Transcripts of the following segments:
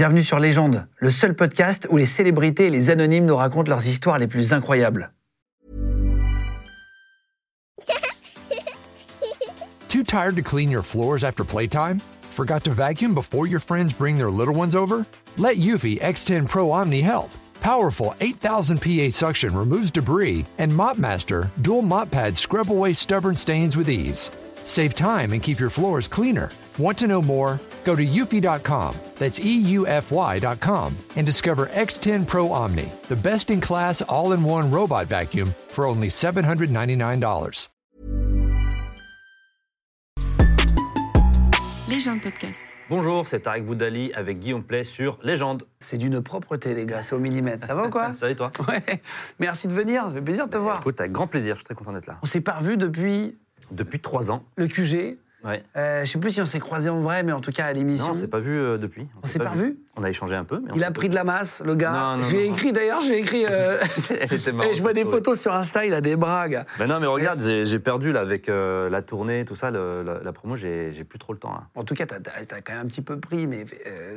Bienvenue sur Légende, le seul podcast où les célébrités et les anonymes nous racontent leurs histoires les plus incroyables. Too tired to clean your floors after playtime? Forgot to vacuum before your friends bring their little ones over? Let Eufy X10 Pro Omni help. Powerful 8000 PA suction removes debris, and MopMaster dual mop pads scrub away stubborn stains with ease. Save time and keep your floors cleaner. Want to know more? Go to eufy.com, that's E EUFY.com, and discover X10 Pro Omni, the best in class all in one robot vacuum for only $799. Légende podcast. Bonjour, c'est Tarek Boudali avec Guillaume Play sur Légende. C'est d'une propreté, les gars, c'est au millimètre. Ça va ou quoi Salut toi Ouais, merci de venir, ça fait plaisir de te voir. Écoute, avec grand plaisir, je suis très content d'être là. On s'est pas revus depuis Depuis trois ans. le QG. Ouais. Euh, je sais plus si on s'est croisés en vrai, mais en tout cas à l'émission. Non, on s'est pas vu euh, depuis. On s'est pas revus On a échangé un peu. Mais on Il a pris de la masse, le gars. Non, non, je lui ai écrit d'ailleurs, j'ai écrit. euh, vu. Elle était marrante, et je vois des photos sur Insta, il a des bras, gars. Ben non, mais regarde, j'ai perdu là avec la tournée, tout ça, le- la, la promo, j'ai plus trop le temps. là. En tout cas, t'as as, quand même un petit peu pris, mais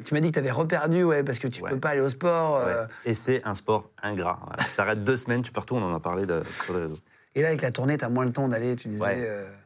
tu m'as dit que t'avais reperdu, ouais, parce que tu Ouais. peux pas aller au sport. Ouais. Et c'est un sport ingrat. Voilà. T'arrêtes deux semaines, tu partout, on en a parlé de- sur les réseaux. Et là, avec la tournée, t'as moins le temps d'aller, tu disais.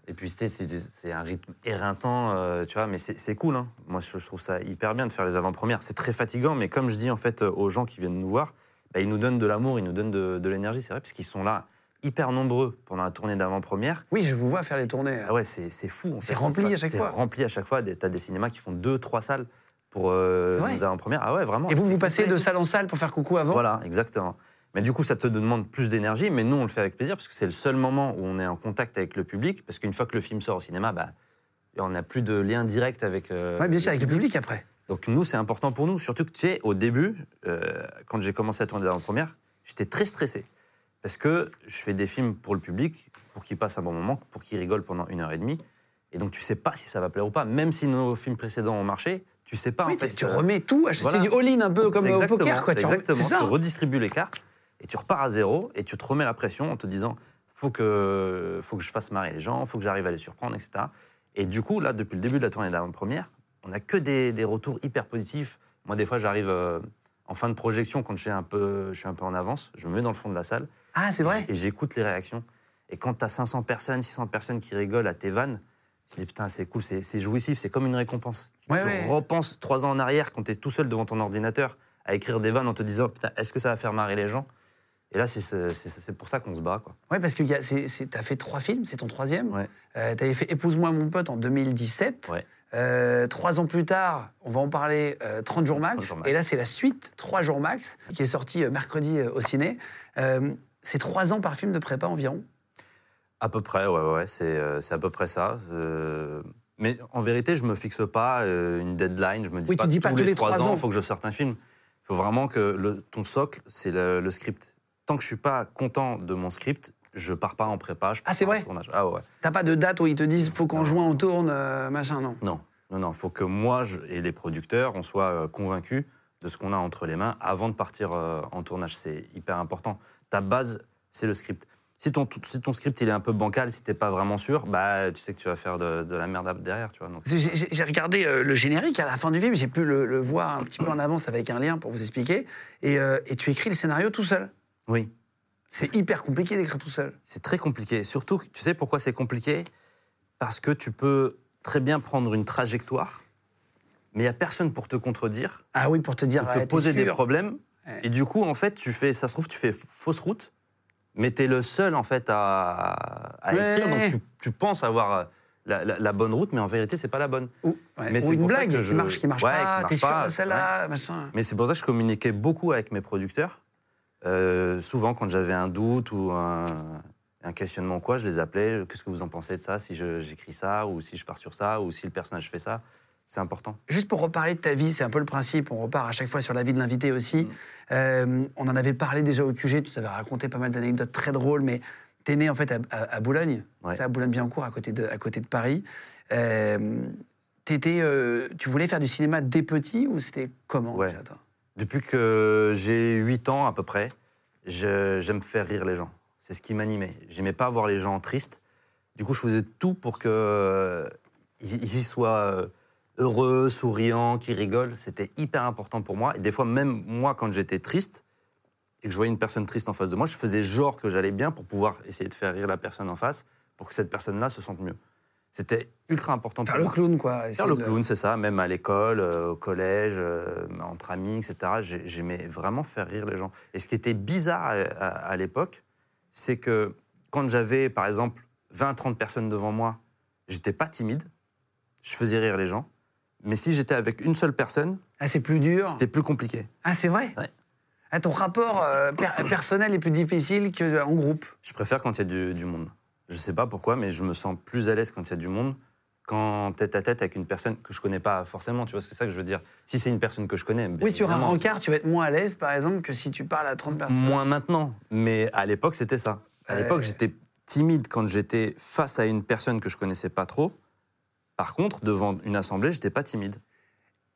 Et puis c'est un rythme éreintant, euh, tu vois, mais c'est cool. Hein. Moi, je, je trouve ça hyper bien de faire les avant-premières. C'est très fatigant, mais comme je dis en fait euh, aux gens qui viennent nous voir, bah, ils nous donnent de l'amour, ils nous donnent de, de l'énergie, c'est vrai, parce qu'ils sont là hyper nombreux pendant la tournée d'avant-première. Oui, je vous vois faire les tournées. Ah ouais, c'est fou. C'est rempli à chaque fois. C'est rempli à chaque fois. T'as des cinémas qui font deux, trois salles pour euh, nos avant-premières. Ah ouais, vraiment. Et vous, vous passez de salle en salle pour faire coucou avant? Voilà, exactement. Mais du coup, ça te demande plus d'énergie, mais nous, on le fait avec plaisir parce que c'est le seul moment où on est en contact avec le public. Parce qu'une fois que le film sort au cinéma, bah, on n'a plus de lien direct avec. euh, Ouais, bien sûr, avec le public après. Donc nous, c'est important pour nous. Surtout que, tu sais, au début, euh, quand j'ai commencé à tourner en première, j'étais très stressé. Parce que je fais des films pour le public, pour qu'ils passent un bon moment, pour qu'ils rigolent pendant une heure et demie. Et donc, tu sais pas si ça va plaire ou pas. Même si nos films précédents ont marché, tu sais pas oui, en fait. tu, ça- remets tout. C'est Voilà. du all-in un peu comme au poker, quoi. c'est exactement. Ça. Tu redistribues les cartes et tu repars à zéro et tu te remets la pression en te disant faut que, faut que je fasse marrer les gens, faut que j'arrive à les surprendre, etc. Et du coup, là, depuis le début de la tournée de la première, on n'a que des, des retours hyper positifs. Moi, des fois, j'arrive euh, en fin de projection quand je suis, un peu, je suis un peu en avance, je me mets dans le fond de la salle Ah, c'est vrai? Et j'écoute les réactions. Et quand tu as 500 personnes, 600 personnes qui rigolent à tes vannes, je dis putain, c'est cool, c'est c'est jouissif, c'est comme une récompense. Ouais, tu ouais. repenses trois ans en arrière quand tu es tout seul devant ton ordinateur à écrire des vannes en te disant putain, est-ce que ça va faire marrer les gens? Et là, c'est pour ça qu'on se bat. Quoi. Ouais, parce que y a- c'est- c'est- t'as fait trois films, c'est ton troisième. Ouais. Euh, T'avais fait Épouse-moi mon pote en 2017. Ouais. Euh, trois ans plus tard, on va en parler, euh, 30 jours max. 30 jours max. Et là, c'est la suite, 3 jours max, qui est sortie euh, mercredi euh, au ciné. C'est trois ans par film de prépa environ? À peu près, ouais, ouais, c'est à peu près ça. Mais en vérité, je me fixe pas une deadline. Je me dis Oui, tu pas dis pas tous les trois ans. il faut que je sorte un film. Il faut vraiment que le, ton socle, c'est le, le script. Tant que je suis pas content de mon script, je pars pas en prépa. je pars Ah, c'est vrai tournage. Ah ouais. T'as pas de date où ils te disent faut qu'en juin on tourne, euh, machin, non? Non, non, non. Il faut que moi je- et les producteurs, on soit euh, convaincus de ce qu'on a entre les mains avant de partir euh, en tournage. C'est hyper important. Ta base, c'est le script. Si ton, si ton script il est un peu bancal, si t'es pas vraiment sûr, bah tu sais que tu vas faire de, de la merde derrière, tu vois. Donc, J'ai- regardé euh, le générique à la fin du film, j'ai pu le, le voir un petit peu en avance avec un lien pour vous expliquer. Et, et tu écris le scénario tout seul. Oui, C'est hyper compliqué d'écrire tout seul. c'est très compliqué. Surtout, tu sais pourquoi c'est compliqué? Parce que tu peux très bien prendre une trajectoire, mais il y a personne pour te contredire, Ah oui, pour te dire. pour ah, te t'es poser des problèmes. Ouais. Et du coup, en fait, tu fais, ça se trouve, tu fais fausse route, mais tu es le seul, en fait, à, à Ouais. écrire. Donc, tu, tu penses avoir euh, la, la- la bonne route, mais en vérité, c'est pas la bonne. Ou, ouais, Mais ou c'est une blague qui je- marche, qui marche Ouais, pas. T'es sûr de celle-là, machin. Mais c'est pour ça que je communiquais beaucoup avec mes producteurs. Euh, souvent, quand j'avais un doute ou un, un questionnement quoi, je les appelais. Qu'est-ce que vous en pensez de ça Si j'écris ça, ou si je pars sur ça, ou si le personnage fait ça? C'est important. Juste pour reparler de ta vie, c'est un peu le principe. On repart à chaque fois sur la vie de l'invité aussi. Mm. Euh, on en avait parlé déjà au QG. Tu avais raconté pas mal d'anecdotes très drôles, mais t'es né en fait à, à- à Boulogne. Ouais. C'est à Boulogne-Billancourt, à côté de, à côté de Paris. Euh, t'étais, euh, tu voulais faire du cinéma dès petit ou c'était comment Ouais. déjà, toi? Depuis que j'ai 8 ans à peu près, j'aime faire rire les gens. C'est ce qui m'animait. J'aimais pas voir les gens tristes. Du coup, je faisais tout pour que euh, soient euh, heureux, souriant, qui rigole. C'était hyper important pour moi. Et des fois, même moi, quand j'étais triste et que je voyais une personne triste en face de moi, je faisais genre que j'allais bien pour pouvoir essayer de faire rire la personne en face, pour que cette personne-là se sente mieux. C'était ultra important Faire pour le moi. clown, quoi. Faire le clown, c'est ça, même à l'école, euh, au collège, euh, entre amis, etc. J'ai- J'aimais vraiment faire rire les gens. Et ce qui était bizarre à, à- à l'époque, c'est que quand j'avais, par exemple, 20-30 personnes devant moi, j'étais pas timide, je faisais rire les gens. Mais si j'étais avec une seule personne, Ah, c'est plus dur. c'était plus compliqué. Ah, c'est vrai? Ouais. Ah, ton rapport euh, per- personnel est plus difficile qu'en groupe. Je préfère quand il y a du, du monde. Je sais pas pourquoi, mais je me sens plus à l'aise quand il y a du monde qu'en tête à tête avec une personne que je connais pas forcément. Tu vois, c'est ça que je veux dire. Si c'est une personne que je connais, Oui, sur un rencard, tu vas être moins à l'aise, par exemple, que si tu parles à 30 personnes. Moins maintenant, mais à l'époque, c'était ça. À l'époque, j'étais timide quand j'étais face à une personne que je connaissais pas trop. Par contre, devant une assemblée, j'étais pas timide.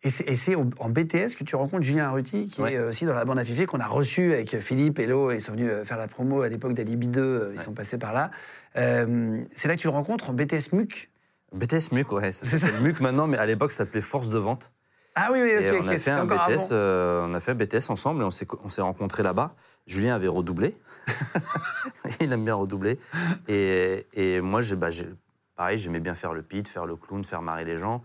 Et c'est- en BTS que tu rencontres Julien Arruti, qui Ouais. est aussi dans la bande à Fifi, qu'on a reçu avec Philippe, Hello, ils sont venus euh, faire la promo à l'époque d'Alibi 2, euh, ils Ouais. sont passés par là. Euh, c'est là que tu le rencontres en BTS MUC BTS MUC, ouais, C'est ça. MUC maintenant, mais à l'époque, ça s'appelait Force de Vente. Ah oui, oui, Et ok, on a fait un BTS, euh, on a fait un BTS ensemble et on s'est on s'est rencontrés là-bas. Julien avait redoublé. Il aime bien redoubler. Et, et moi, bah, pareil, j'aimais bien faire le pit, faire le clown, faire marrer les gens.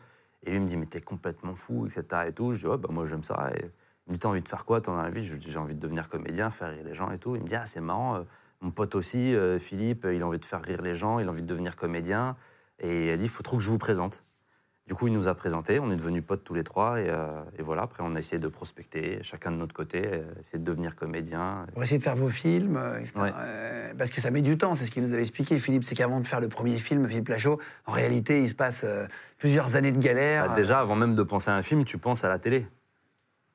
Et lui me dit, mais t'es complètement fou, etc. Et tout. Je dis, ouais, bah, moi, j'aime ça. Et il me dit, t'as envie de faire quoi dans la vie? Je lui dis, j'ai envie de devenir comédien, faire rire les gens et tout. Il me dit, ah, c'est marrant. euh, Mon pote aussi, euh, Philippe, il a envie de faire rire les gens, il a envie de devenir comédien. Et il a dit, il faut trop que je vous présente. Du coup, il nous a présentés, on est devenus potes tous les trois, et, euh, et voilà. Après, on a essayé de prospecter, chacun de notre côté, euh, essayer de devenir comédien. Pour essayer de faire vos films, euh, etc. Ouais. Euh, parce que ça met du temps, c'est ce qu'il nous avait expliqué, Philippe. C'est qu'avant de faire le premier film, Philippe Lachaud, en réalité, il se passe euh, plusieurs années de galère. Bah, déjà, avant même de penser à un film, tu penses à la télé.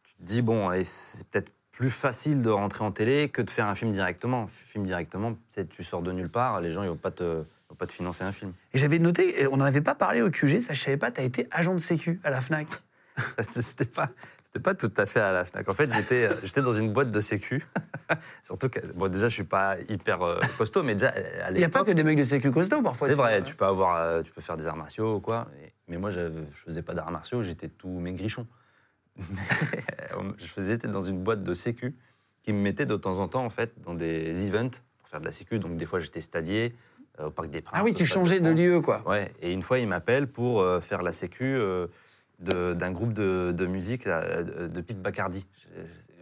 Tu te dis, bon, c'est peut-être plus facile de rentrer en télé que de faire un film directement. Film directement, tu sors de nulle part, les gens, ils vont pas te, pas te financer un film. Et j'avais noté, on n'en avait pas parlé au QG, ça je savais pas, tu as été agent de sécu à la FNAC. c'était pas c'était pas tout à fait à la Fnac. En fait, j'étais euh, j'étais dans une boîte de sécu. Surtout que bon déjà je suis pas hyper euh, costaud mais déjà à Il n'y a pas que des mecs de sécu costauds parfois. c'est tu vrai, vois. tu peux avoir euh, tu peux faire des arts martiaux ou quoi. Et- mais moi je faisais pas d'arts martiaux, j'étais tout maigrichon. Je faisais j'étais dans une boîte de sécu qui me mettait de temps en temps en fait dans des events pour faire de la sécu. Donc des fois j'étais stadier euh, au Parc des Princes. Ah oui, tu changeais de lieu, quoi. Ouais, et une fois, il m'appelle pour euh, faire la sécu euh, d'un groupe de, de musique là, euh, de Pete Bacardi.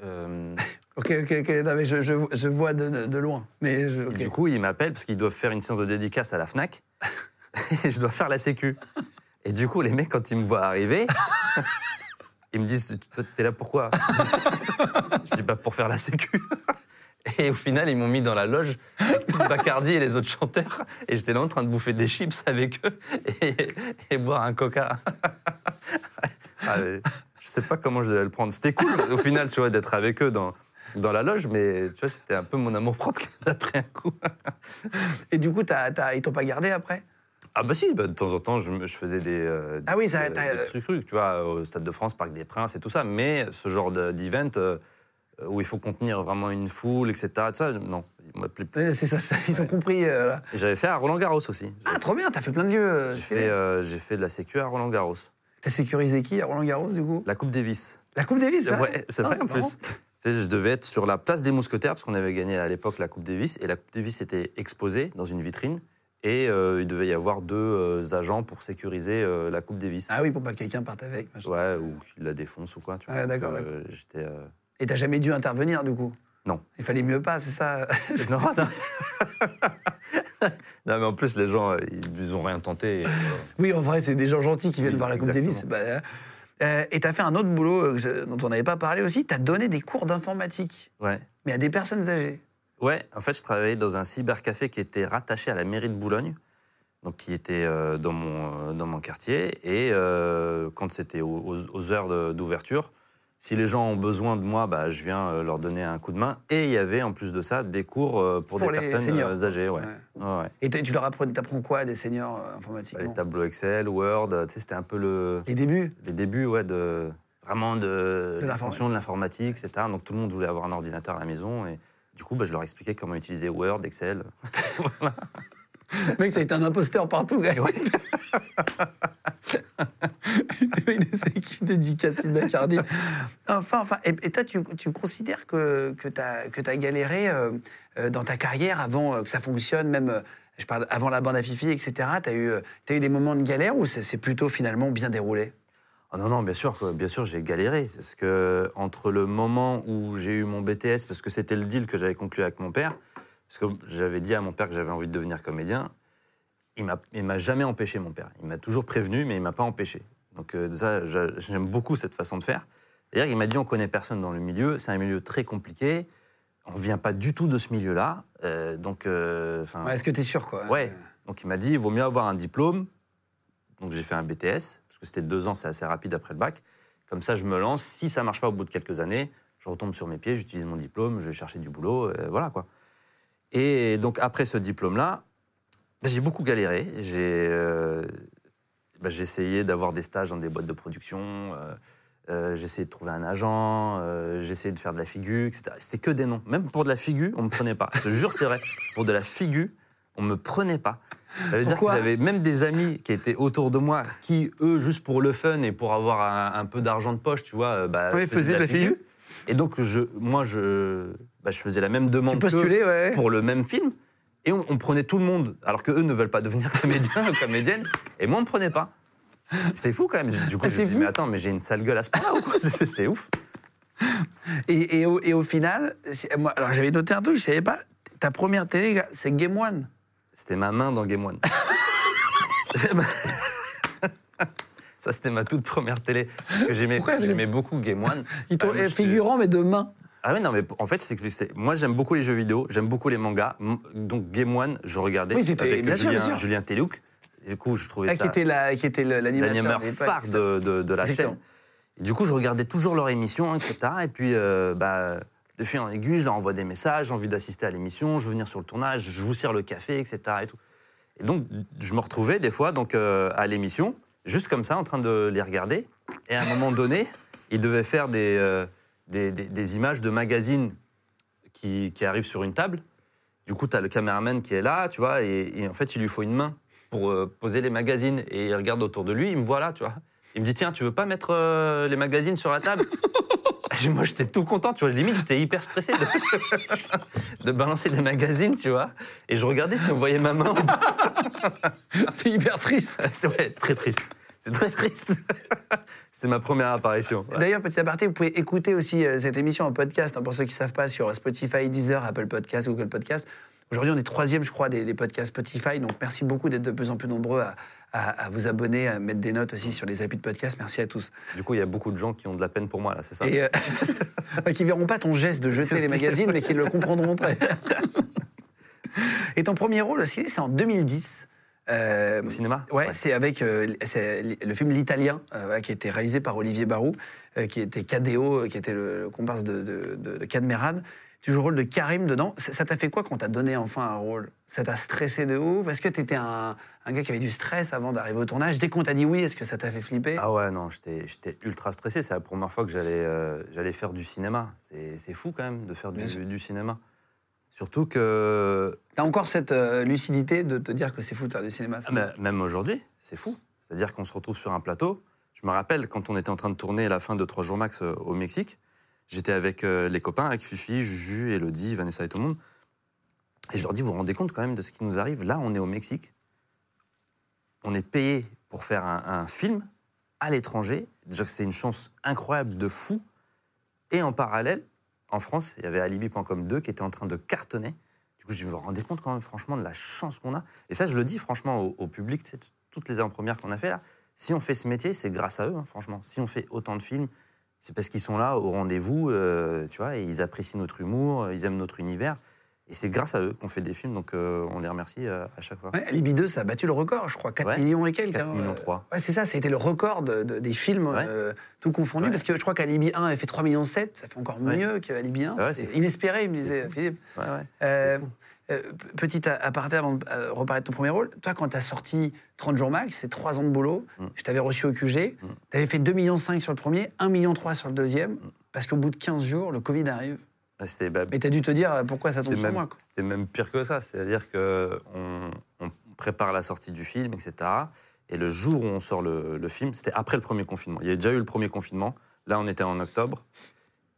Euh, Ok, ok, ok, non, mais je, je, je vois de, de loin. Mais je. Du coup, il m'appelle parce qu'ils doivent faire une séance de dédicace à la Fnac. et je dois faire la sécu. Et du coup, les mecs, quand ils me voient arriver, ils me disent T'es là pourquoi? Je dis Pas pour faire la sécu. Et au final, ils m'ont mis dans la loge avec Bacardi et les autres chanteurs. Et j'étais là en train de bouffer des chips avec eux et, et boire un coca. Ah, mais je sais pas comment je devais le prendre. C'était cool au final, tu vois, d'être avec eux dans, dans la loge, mais tu vois, c'était un peu mon amour propre pris un coup. Et du coup, t'as, t'as- ils t'ont pas gardé après? Ah bah si, bah, de temps en temps, je, faisais des, euh, Ah oui, ça- des, des trucs, tu vois, au Stade de France, Parc des Princes et tout ça. Mais ce genre de- d'event euh, où il faut contenir vraiment une foule, etc., tout ça, non, il m'appelait plus. C'est ça, ça, ils ont compris. euh, là. Et j'avais fait à Roland Garros aussi. Ah, trop bien, t'as fait plein de lieux. euh, J'ai fait, euh, de la sécu à Roland Garros. T'as sécurisé qui à Roland Garros, du coup? La Coupe Davis. La Coupe Davis, ça Ouais, c'est Ah, vrai c'est en plus. Je devais être sur la place des Mousquetaires parce qu'on avait gagné à l'époque la Coupe Davis et la Coupe Davis était exposée dans une vitrine et euh, il devait y avoir deux euh, agents pour sécuriser euh, la Coupe Davis. Ah oui, pour pas que quelqu'un parte avec. machin. Ouais, ou qu'il la défonce ou quoi. Tu vois. Ouais, d'accord, euh, J'étais. Et t'as jamais dû intervenir, du coup? Non. Il fallait mieux pas, c'est ça non, non. non, mais en plus, les gens, euh, ils, ont rien tenté. et, euh, Oui, en vrai, c'est des gens gentils qui viennent Oui, voir la Coupe. Davis. Bah, euh, et t'as fait un autre boulot euh, dont on n'avait pas parlé aussi. T'as donné des cours d'informatique, ouais. mais à des personnes âgées. Ouais, en fait, je travaillais dans un cybercafé qui était rattaché à la mairie de Boulogne, donc qui était euh, dans, mon, dans mon quartier. Et quand c'était aux, heures d'ouverture, si les gens ont besoin de moi, bah, je viens euh, leur donner un coup de main. Et il y avait en plus de ça des cours euh, pour, Pour des personnes seniors. euh, âgées. Ouais. Ouais. Ouais, ouais. Et tu leur apprends, quoi des seniors informatiques Bah, les tableaux Excel, Word, tu sais, c'était un peu le, Les débuts? Les débuts ouais, de vraiment de, De l'expansion de l'informatique, etc. Donc tout le monde voulait avoir un ordinateur à la maison. Et du coup, bah, je leur expliquais comment utiliser Word, Excel. Mec, ça a été un imposteur partout, gars. c'est qui dédicace Pete McCartney. Enfin, enfin. Et, et toi, tu, tu considères que, que tu as, que as galéré euh, euh, dans ta carrière avant euh, que ça fonctionne, même, euh, je parle avant la bande à Fifi, etc. Tu as, eu, t'as eu des moments de galère ou ça s'est plutôt finalement bien déroulé? Ah non, non, bien sûr, bien sûr, j'ai galéré. Parce que entre le moment où j'ai eu mon BTS, parce que c'était le deal que j'avais conclu avec mon père, parce que j'avais dit à mon père que j'avais envie de devenir comédien, il il m'a jamais empêché, mon père. Il m'a toujours prévenu, mais il m'a pas empêché. Donc euh, ça, j'a- j'aime beaucoup cette façon de faire. D'ailleurs, il m'a dit, on connaît personne dans le milieu, c'est un milieu très compliqué, on vient pas du tout de ce milieu-là. Euh, donc, euh, Ouais, Est-ce que tu es sûr quoi? Ouais. Donc il m'a dit, il vaut mieux avoir un diplôme. Donc j'ai fait un BTS, parce que c'était deux ans, c'est assez rapide après le bac. Comme ça, je me lance. Si ça marche pas au bout de quelques années, je retombe sur mes pieds, j'utilise mon diplôme, je vais chercher du boulot, euh, voilà quoi. Et donc après ce diplôme-là, j'ai beaucoup galéré. J'ai euh, bah, essayé d'avoir des stages dans des boîtes de production. euh, euh, j'ai essayé de trouver un agent, euh, j'ai essayé de faire de la figure, etc. C'était que des noms. Même pour de la figure, on me prenait pas. Je jure, c'est vrai. Pour de la figure, on me prenait pas. Ça veut dire que j'avais même des amis qui étaient autour de moi, qui, eux, juste pour le fun et pour avoir un, un peu d'argent de poche, tu vois, bah, faisaient de la figure. Et donc, je, moi, je, bah, je faisais la même demande Tu ouais. pour le même film. Et on, on prenait tout le monde, alors qu'eux ne veulent pas devenir comédiens ou comédiennes. Et moi, on me prenait pas. C'était fou quand même. Du coup, Ah, je me dis, mais attends, mais j'ai une sale gueule à ce point-là ou quoi? C'est ouf. Et, et au, et au final, moi, alors j'avais noté un truc, je savais pas. Ta première télé, c'est Game One. C'était ma main dans Game One. Ça, c'était ma toute première télé. Parce que j'aimais beaucoup Game One. Ils t'ont- Bah, figurant, mais de main. Ah oui, non, mais en fait, c'est que c'est- moi, j'aime beaucoup les jeux vidéo, j'aime beaucoup les mangas. Donc, Game One, je regardais Oui, avec bien Julien, sûr. Julien Telouk. Du coup, je trouvais Ah, ça était, la, qui était l'animateur. l'époque, phare de, de- de la Exactement. chaîne. Et du coup, je regardais toujours leur émission, etc. Et puis, euh, bah, de fil en aiguille, je leur envoie des messages, j'ai envie d'assister à l'émission, je veux venir sur le tournage, je vous sers le café, etc. Et, tout. et donc, je me retrouvais des fois donc, euh, à l'émission, juste comme ça, en train de les regarder. Et à un moment donné, ils devaient faire des, euh, des, des- des images de magazines qui, qui arrivent sur une table. Du coup, tu as le caméraman qui est là, tu vois, et, et en fait, il lui faut une main pour euh, poser les magazines. Et il regarde autour de lui, il me voit là, tu vois. Il me dit, tiens, tu veux pas mettre euh, les magazines sur la table? Moi, j'étais tout content, tu vois. Limite, j'étais hyper stressé de, de balancer des magazines, tu vois. Et je regardais si on voyait ma main. C'est hyper triste. C'est ouais, très triste. C'est très triste. C'était ma première apparition. Ouais. D'ailleurs, petit aparté, vous pouvez écouter aussi euh, cette émission en podcast, hein, pour ceux qui ne savent pas, sur Spotify, Deezer, Apple Podcast, Google Podcast. Aujourd'hui, on est troisième, je crois, des, des podcasts Spotify. Donc, merci beaucoup d'être de plus en plus nombreux à, à- à vous abonner, à mettre des notes aussi sur les applis de podcast. Merci à tous. Du coup, il y a beaucoup de gens qui ont de la peine pour moi, là, c'est ça? Et euh, qui verront pas ton geste de jeter les magazines, mais qui le comprendront très. Et ton premier rôle aussi, c'est en 2010. Euh, Au cinéma? Ouais, c'est avec euh, c'est le film L'Italien, euh, qui a été réalisé par Olivier Barou, qui était euh, qui était le, le comparse de, de, de, de Cadmerade. Tu joues le rôle de Karim dedans. Ça t'a fait quoi quand t'as donné enfin un rôle? Ça t'a stressé de ouf? Est-ce que t'étais un, un gars qui avait du stress avant d'arriver au tournage? Dès qu'on t'a dit oui, est-ce que ça t'a fait flipper? Ah ouais, non, j'étais j'étais ultra stressé. C'est la première fois que j'allais euh, faire du cinéma. C'est c'est fou quand même de faire du, du cinéma. Surtout que T'as encore cette euh, lucidité de te dire que c'est fou de faire du cinéma ça Ah, mais même aujourd'hui, c'est fou. C'est-à-dire qu'on se retrouve sur un plateau. Je me rappelle quand on était en train de tourner la fin de Trois jours max euh, au Mexique, j'étais avec euh, les copains, avec Fifi, Juju, Elodie, Vanessa et tout le monde. Et je leur dis, vous vous rendez compte quand même de ce qui nous arrive? Là, on est au Mexique. On est payé pour faire un, un film à l'étranger. Déjà que c'est une chance incroyable de fou. Et en parallèle, en France, il y avait Alibi.com 2 qui était en train de cartonner. Du coup, je me rendais compte quand même, franchement, de la chance qu'on a. Et ça, je le dis franchement au, public, tu toutes les avant-premières qu'on a fait là. Si on fait ce métier, c'est grâce à eux, hein, franchement. Si on fait autant de films, c'est parce qu'ils sont là au rendez-vous, euh, tu vois, et ils apprécient notre humour, ils aiment notre univers. Et c'est grâce à eux qu'on fait des films, donc euh, on les remercie euh, à chaque fois. Ouais, Alibi 2, ça a battu le record, je crois, 4 Ouais. millions et quelques. 4 hein, millions euh, 3. Ouais, c'est ça, ça a été le record de- de- des films, euh, tout confondu, Ouais. parce que je crois qu'Alibi 1 avait fait 3 millions 7, ça fait encore mieux qu'Alibi 1. Ouais, C'était c'est fou. inespéré, il me disait. Philippe. Euh, euh, petit aparté avant de euh, reparler de ton premier rôle, toi, quand tu as sorti 30 jours max, c'est 3 ans de boulot, Mm. je t'avais reçu au QG, Mm. tu avais fait 2,5 millions sur le premier, 1,3 million sur le deuxième, parce qu'au bout de 15 jours, le Covid arrive. C'était bah, Mais tu as dû te dire euh, pourquoi ça tombe sur même, moi. quoi. c'était même pire que ça. C'est-à-dire qu'on on prépare la sortie du film, etc. Et le jour où on sort le, le film, c'était après le premier confinement. Il y avait déjà eu le premier confinement. Là, on était en octobre.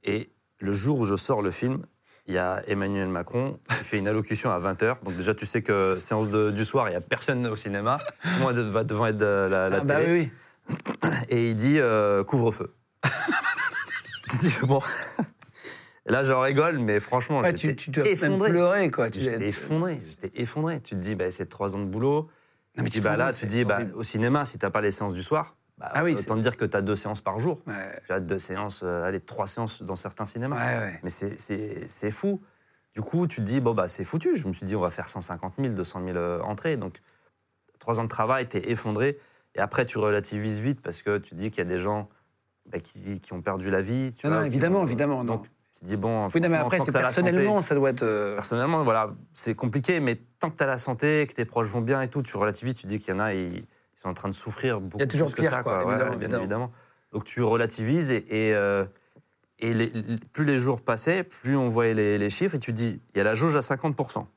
Et le jour où je sors le film, il y a Emmanuel Macron qui fait une allocution à 20h. Donc déjà, tu sais que séance de- du soir, il n'y a personne au cinéma. Tout le monde va devant être de la, la Ah, bah télé. oui, oui. Et il dit euh, couvre-feu. bon. Et Là, j'en rigole, mais franchement, Ouais, j'étais tu, tu dois même effondré. pleurer, quoi. Tu- J'étais effondré, j'étais effondré. Tu te dis, bah, c'est trois ans de boulot. Non, mais tu tu dis, bah, te là, tu compte, dis, c'est bah, au cinéma, si t'as pas les séances du soir, bah, Ah oui, autant te dire que tu as deux séances par jour. Ouais, Tu as deux séances, euh, allez, trois séances dans certains cinémas. ouais, ouais. Mais c'est- fou. Du coup, tu te dis, bon, bah, c'est foutu. Je me suis dit, on va faire 150 000, 200 000 euh, entrées. Donc, trois ans de travail, t'es effondré. Et après, tu relativises vite parce que tu te dis qu'il y a des gens bah, qui, qui ont perdu la vie. Tu Non, vois, non, évidemment, ont- évidemment. non. Tu te dis, bon, oui, non, mais après, c'est que santé- personnellement, ça doit être. euh, Personnellement, voilà, c'est compliqué, mais tant que tu as la santé, que tes proches vont bien et tout, tu relativises, tu dis qu'il y en a, ils, ils sont en train de souffrir beaucoup Il y a toujours plus que pire, ça, quoi, évidemment, ouais, bien évidemment. Donc tu relativises et, et, euh, et les- les- plus les jours passaient, plus on voyait les, les chiffres et tu dis, il y a la jauge à 50%,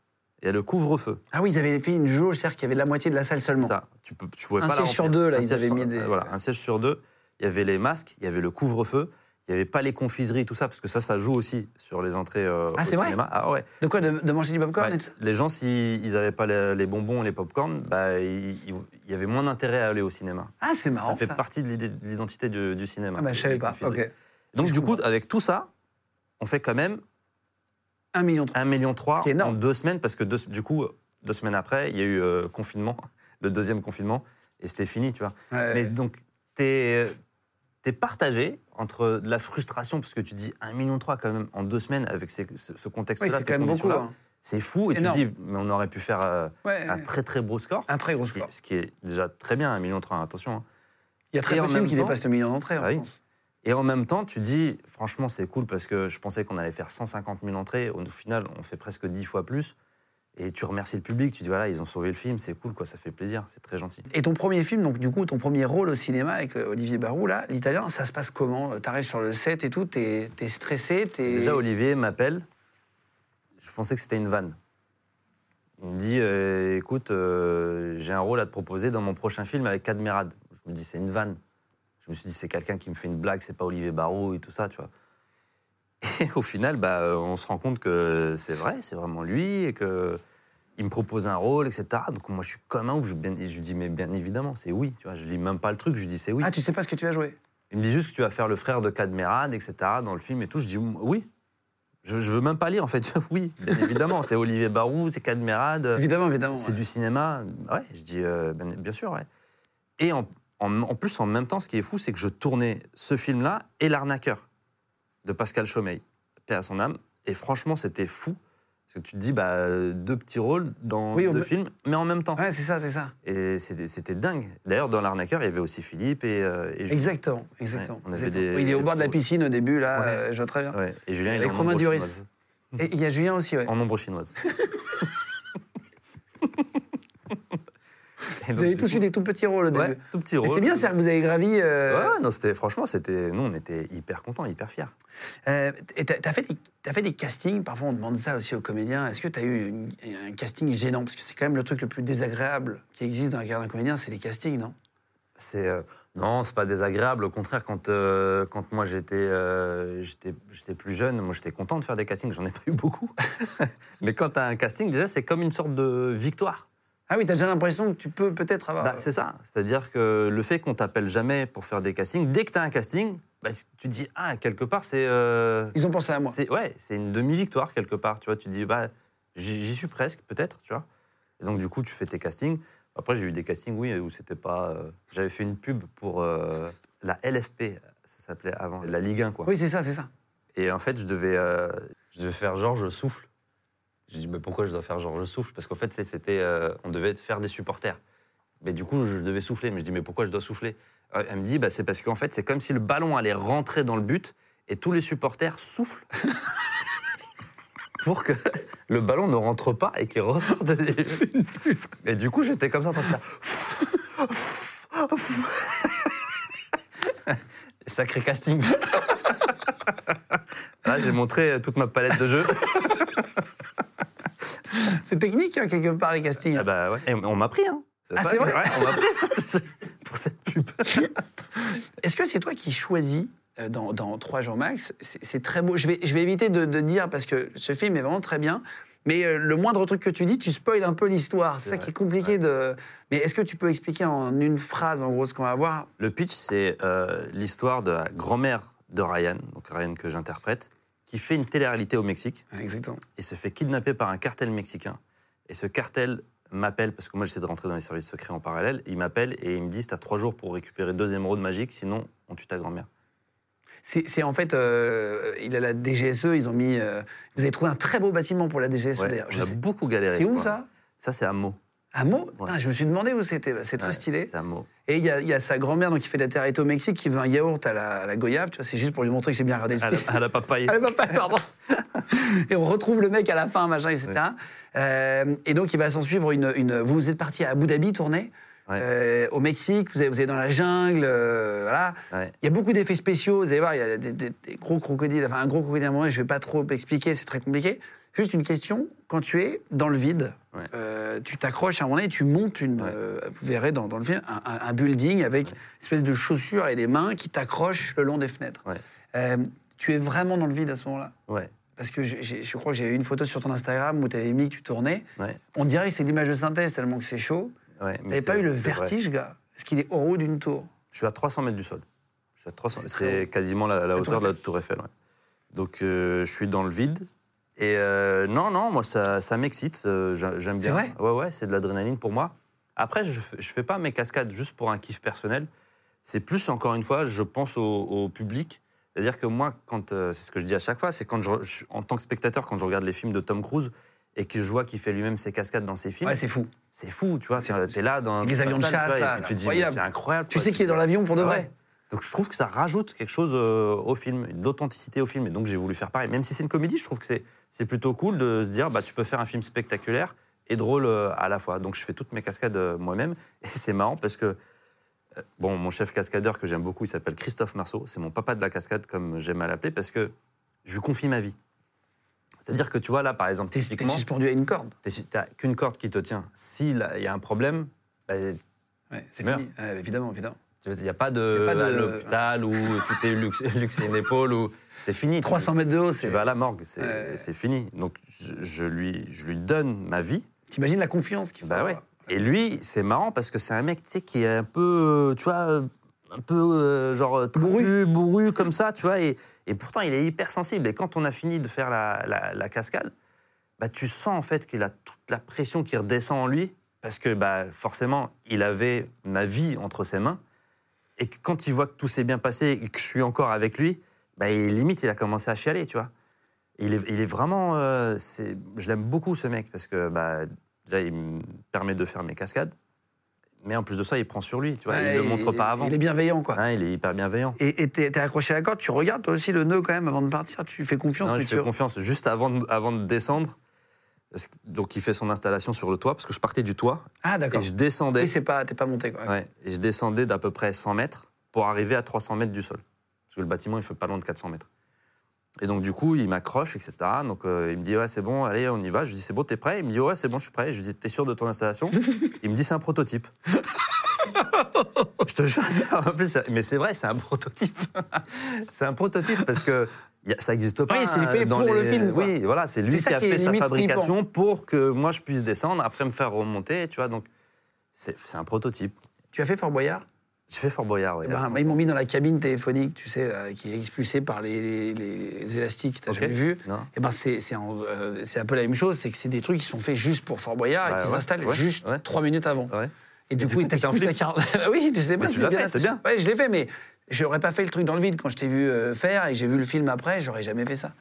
il y a le couvre-feu. Ah oui, ils avaient fait une jauge, c'est-à-dire qu'il y avait la moitié de la salle seulement. ça, tu peux, tu pouvais Un pas la siège sur deux, là, Un ils avaient sur- mis des- Voilà, un siège sur deux. Il y avait les masques, il y avait le couvre-feu, il n'y avait pas les confiseries, tout ça, parce que ça, ça joue aussi sur les entrées euh, Ah, au vrai cinéma. Ah ouais. De quoi de, de manger du popcorn Ouais, et tout ça les gens, s'ils n'avaient pas les, les bonbons, les pop-corn, bah, il y avait moins d'intérêt à aller au cinéma. Ah, c'est marrant. ça fait ça. partie de l'identité du, du cinéma. Ah, bah, je savais pas. confiseries. Ok. Donc, du coup, avec tout ça, on fait quand même 1 million. trois. 1,3 million Ce qui est en énorme. deux semaines, parce que deux- du coup, deux semaines après, il y a eu euh, confinement, le deuxième confinement, et c'était fini, tu vois. Ouais. Mais donc, tu es, partagé entre de la frustration, parce que tu dis 1,3 million quand même en deux semaines avec ces- ce, ce Oui, contexte-là, c'est ces quand même beaucoup. conditions-là. hein. C'est fou, et tu te dis, mais on aurait pu faire euh, Ouais. un très très beau score. Un très gros qui- score. Ce qui est déjà très bien, 1,3 million, attention. hein. Il y a très peu de films qui dépassent le million d'entrées en Ah oui. France. Et en même temps, tu dis, franchement, c'est cool parce que je pensais qu'on allait faire 150 000 entrées. Au final, on fait presque 10 fois plus. Et tu remercies le public, tu dis, voilà, ils ont sauvé le film, c'est cool, quoi, ça fait plaisir, c'est très gentil. Et ton premier film, donc du coup, ton premier rôle au cinéma avec euh, Olivier Barou, là, l'italien, ça se passe comment? T'arrives sur le set et tout, t'es es stressé, t'es. Déjà, Olivier m'appelle. Je pensais que c'était une vanne. Il me dit euh, Écoute, euh, j'ai un rôle à te proposer dans mon prochain film avec Cadmerade. Je me dis C'est une vanne. Je me suis dit C'est quelqu'un qui me fait une blague, c'est pas Olivier Barrault et tout ça, tu vois. Et au final, bah, euh, on se rend compte que c'est vrai, c'est vraiment lui et que. Il me propose un rôle, etc. Donc moi, je suis comme un ouf. Je, bien- je dis, mais bien évidemment, c'est oui. Tu vois, je lis même pas le truc, je lui dis, c'est oui. Ah, tu sais pas ce que tu vas jouer Il me dit juste que tu vas faire le frère de Cadmerade, etc. dans le film et tout. Je dis oui. Je, je veux même pas lire en fait. oui, bien évidemment. C'est Olivier Barou, c'est Cadmerade, Évidemment, évidemment. c'est ouais. du cinéma. Ouais, je dis euh, bien, bien sûr, ouais. Et en, en- en plus, en même temps, ce qui est fou, c'est que je tournais ce film-là et L'arnaqueur de Pascal Chaumeil, paix à son âme. Et franchement, c'était fou. Parce que tu te dis, bah, deux petits rôles dans Oui, deux me- films, mais en même temps. Ouais, c'est ça, c'est ça. Et c'était dingue. D'ailleurs, dans L'arnaqueur, il y avait aussi Philippe et, euh, et Julien. Exactement, exactement. Ouais, on avait exactement. des- Oui, il est au bord de la piscine au début, là, Ouais. euh, je vois très bien. Ouais, et Julien, il est en Romain ombre Duris. chinoise. Et il y a Julien aussi, ouais. En ombre chinoise. Vous avez tous eu des tout petits rôles au début. Ouais, tout petit Et rôle. c'est bien, c'est-à-dire que vous avez gravi. euh, Ouais, non, c'était, franchement, c'était, nous, on était hyper contents, hyper fiers. euh, et t'as, t'as fait des, t'as fait des castings, parfois on demande ça aussi aux comédiens. Est-ce que tu as eu une- un casting gênant? Parce que c'est quand même le truc le plus désagréable qui existe dans la carrière d'un comédien, c'est les castings, non? C'est, euh, non, c'est pas désagréable. Au contraire, quand, euh, quand moi j'étais, euh, j'étais, j'étais plus jeune, moi j'étais content de faire des castings. J'en ai pas eu beaucoup. Mais quand tu as un casting, déjà, c'est comme une sorte de victoire. Ah oui, t'as déjà l'impression que tu peux peut-être avoir. Bah, c'est ça. C'est-à-dire que le fait qu'on t'appelle jamais pour faire des castings, dès que tu as un casting, bah, tu te dis, ah, quelque part, c'est. euh, Ils ont pensé à moi. Ouais, c'est une demi-victoire quelque part, tu vois. Tu te dis bah j'y suis presque peut-être, tu vois. Et donc du coup tu fais tes castings. Après j'ai eu des castings oui où c'était pas. euh, J'avais fait une pub pour euh, la LFP, ça s'appelait avant la Ligue 1 quoi. Oui, c'est ça, c'est ça. Et en fait je devais euh, je devais faire genre je souffle. Je dis mais pourquoi je dois faire genre je souffle? Parce qu'en fait c'était euh, on devait faire des supporters. Mais du coup je devais souffler. Mais je dis mais pourquoi je dois souffler? Euh, Elle me dit bah c'est parce qu'en fait c'est comme si le ballon allait rentrer dans le but et tous les supporters soufflent pour que le ballon ne rentre pas et qu'il ressorte des... Et du coup, j'étais comme ça en train de faire... Sacré casting. Là, j'ai montré toute ma palette de jeux. C'est technique, hein, quelque part, les castings. Ah bah ouais. Et on m'a pris, hein. Ah, c'est vrai Ouais, on m'a pris. Est-ce que c'est toi qui choisis euh, dans, dans 3 jours max C'est très beau. Je vais, je vais éviter de, de dire parce que ce film est vraiment très bien. Mais euh, le moindre truc que tu dis, tu spoil un peu l'histoire. C'est ça vrai, qui est compliqué de. Mais est-ce que tu peux expliquer en une phrase, en gros, ce qu'on va voir? Le pitch, c'est euh, l'histoire de la grand-mère de Ryan, donc Ryan que j'interprète, qui fait une télé-réalité au Mexique Exactement. et se fait kidnapper par un cartel mexicain. Et ce cartel m'appelle, parce que moi j'essaie de rentrer dans les services secrets en parallèle, il m'appelle et il me dit T'as trois jours pour récupérer deux émeraudes magiques, sinon on tue ta grand-mère. C'est en fait, euh, il a la DGSE, ils ont mis. euh, vous avez trouvé un très beau bâtiment pour la DGSE Ouais, d'ailleurs. Je on a sais- beaucoup galéré. C'est où quoi. ça? Ça, c'est à Meaux. À Meaux. Putain, Je me suis demandé où c'était. C'est très stylé. C'est à Meaux. Et il y, a- il y a sa grand-mère donc, qui fait de la terre au Mexique, qui veut un yaourt à la, à la goyave. Tu vois, c'est juste pour lui montrer que j'ai bien regardé le À la, film. à la papaye. Ah, papa, pardon. et on retrouve le mec à la fin, machin, etc. Euh, et donc, il va s'en suivre une, une- Vous êtes parti à Abu Dhabi tourner, Ouais. euh, au Mexique, vous êtes, dans la jungle, euh, voilà. Ouais. Il y a beaucoup d'effets spéciaux, vous allez voir, il y a des, des- des gros crocodiles, enfin un gros crocodile à un moment, je ne vais pas trop expliquer, c'est très compliqué. Juste une question, quand tu es dans le vide, Ouais. euh, tu t'accroches à un moment donné et tu montes une, vous verrez dans, dans le film, un, un- un building avec une espèce de chaussures et des mains qui t'accrochent le long des fenêtres. Tu es vraiment dans le vide à ce moment-là? Ouais. Parce que je crois que j'ai eu une photo sur ton Instagram où tu avais mis que tu tournais. Ouais. On dirait que c'est l'image de synthèse tellement que c'est chaud. Ouais. N'avais pas eu le c'est vrai. vertige, gars Parce qu'il est au haut d'une tour. Je suis à 300 mètres du sol. Je suis à 300. C'est quasiment la, la La hauteur Tour de la Tour Eiffel. ouais. Donc euh, je suis dans le vide. Et euh, non, non, moi ça, ça m'excite. euh, j'a- J'aime C'est bien. vrai? Ouais, ouais, c'est de l'adrénaline pour moi. Après, je, fais- je fais pas mes cascades juste pour un kiff personnel. C'est plus, encore une fois, je pense au, au public. C'est-à-dire que moi, quand euh, c'est ce que je dis à chaque fois, c'est quand je, je- en tant que spectateur, quand je regarde les films de Tom Cruise et que je vois qu'il fait lui-même ses cascades dans ses films, Ouais, c'est fou. c'est fou, tu vois. T'es- là dans Avec les avions de chasse, là, et tu dis, c'est incroyable. Tu sais qu'il est dans l'avion pour de Ah vrai. Donc je trouve que ça rajoute quelque chose euh, au film, de l'authenticité au film. Et donc j'ai voulu faire pareil. Même si c'est une comédie, je trouve que c'est, c'est plutôt cool de se dire, bah, tu peux faire un film spectaculaire et drôle euh, à la fois. Donc je fais toutes mes cascades euh, moi-même. Et c'est marrant parce que, bon, mon chef cascadeur que j'aime beaucoup, il s'appelle Christophe Marceau. C'est mon papa de la cascade, comme j'aime à l'appeler, parce que je lui confie ma vie. C'est-à-dire que tu vois, là, par exemple, T'es suspendu à une corde. t'as qu'une corde qui te tient. S'il y a un problème, bah, Ouais, c'est fini. Évidemment, évidemment. Il n'y a pas de, a pas de- à l'hôpital où tu t'es luxé une épaule ou c'est fini. Tu- 300 mètres de haut, Tu c'est. vas à la morgue, c'est Ouais. fini. Donc je, je lui, je lui donne ma vie. T'imagines la confiance qu'il faut Bah ouais. avoir. Et lui, c'est marrant parce que c'est un mec, tu sais, qui est un peu, euh, tu vois, euh, un peu euh, genre euh, Bourru. bourru, comme ça, tu vois. Et, et pourtant, il est hyper sensible. Et quand on a fini de faire la, la- la cascade, bah, tu sens en fait qu'il a toute la pression qui redescend en lui parce que bah, forcément, il avait ma vie entre ses mains. Et que quand il voit que tout s'est bien passé et que je suis encore avec lui, bah, il, limite, il a commencé à chialer, tu vois. Il est, il est vraiment. euh, je l'aime beaucoup, ce mec, parce que bah, déjà, il me permet de faire mes cascades. Mais en plus de ça, il prend sur lui, tu vois. Ouais, il ne le montre pas avant. Il est bienveillant, quoi. Il est hyper bienveillant. Et et t'es t'es accroché à la corde, tu regardes toi aussi le nœud quand même avant de partir, tu fais confiance. Non, je tu- fais confiance. Juste avant de, avant de descendre, donc il fait son installation sur le toit, parce que je partais du toit Ah, et d'accord. je descendais. C'est pas, t'es pas monté, quoi. Ouais, et je descendais d'à peu près 100 mètres pour arriver à 300 mètres du sol. Parce que le bâtiment, il fait pas loin de 400 mètres. Et donc, du coup, il m'accroche, etc. Donc, euh, il me dit, ouais, c'est bon, allez, on y va. Je lui dis, c'est bon, t'es prêt? Il me dit, ouais, c'est bon, je suis prêt. Je lui dis, t'es sûr de ton installation? Il me dit, c'est un prototype. je te jure, en plus, mais c'est vrai, c'est un prototype. c'est un prototype parce que ça n'existe pas. Oui, c'est fait dans pour le film, quoi. Oui, voilà, c'est lui qui a qui fait sa fabrication pour que moi je puisse descendre, après me faire remonter, tu vois. Donc, c'est un prototype. Tu as fait Fort Boyard? J'ai fait Fort Boyard, oui. Eh ben, Ils m'ont mis dans la cabine téléphonique, tu sais, là, qui est expulsée par les, les élastiques, t'as Ok. jamais vu Non. Eh ben, c'est euh, un peu la même chose, c'est que c'est des trucs qui sont faits juste pour Fort Boyard Bah et qui ouais, s'installent ouais, juste trois minutes avant. Et du coup, en t'expulsent la film carte. oui, tu sais pas, fait, bien c'est bien. Ouais, je l'ai fait, mais j'aurais pas fait le truc dans le vide. Quand je t'ai vu euh, faire et j'ai vu le film après, j'aurais jamais fait ça.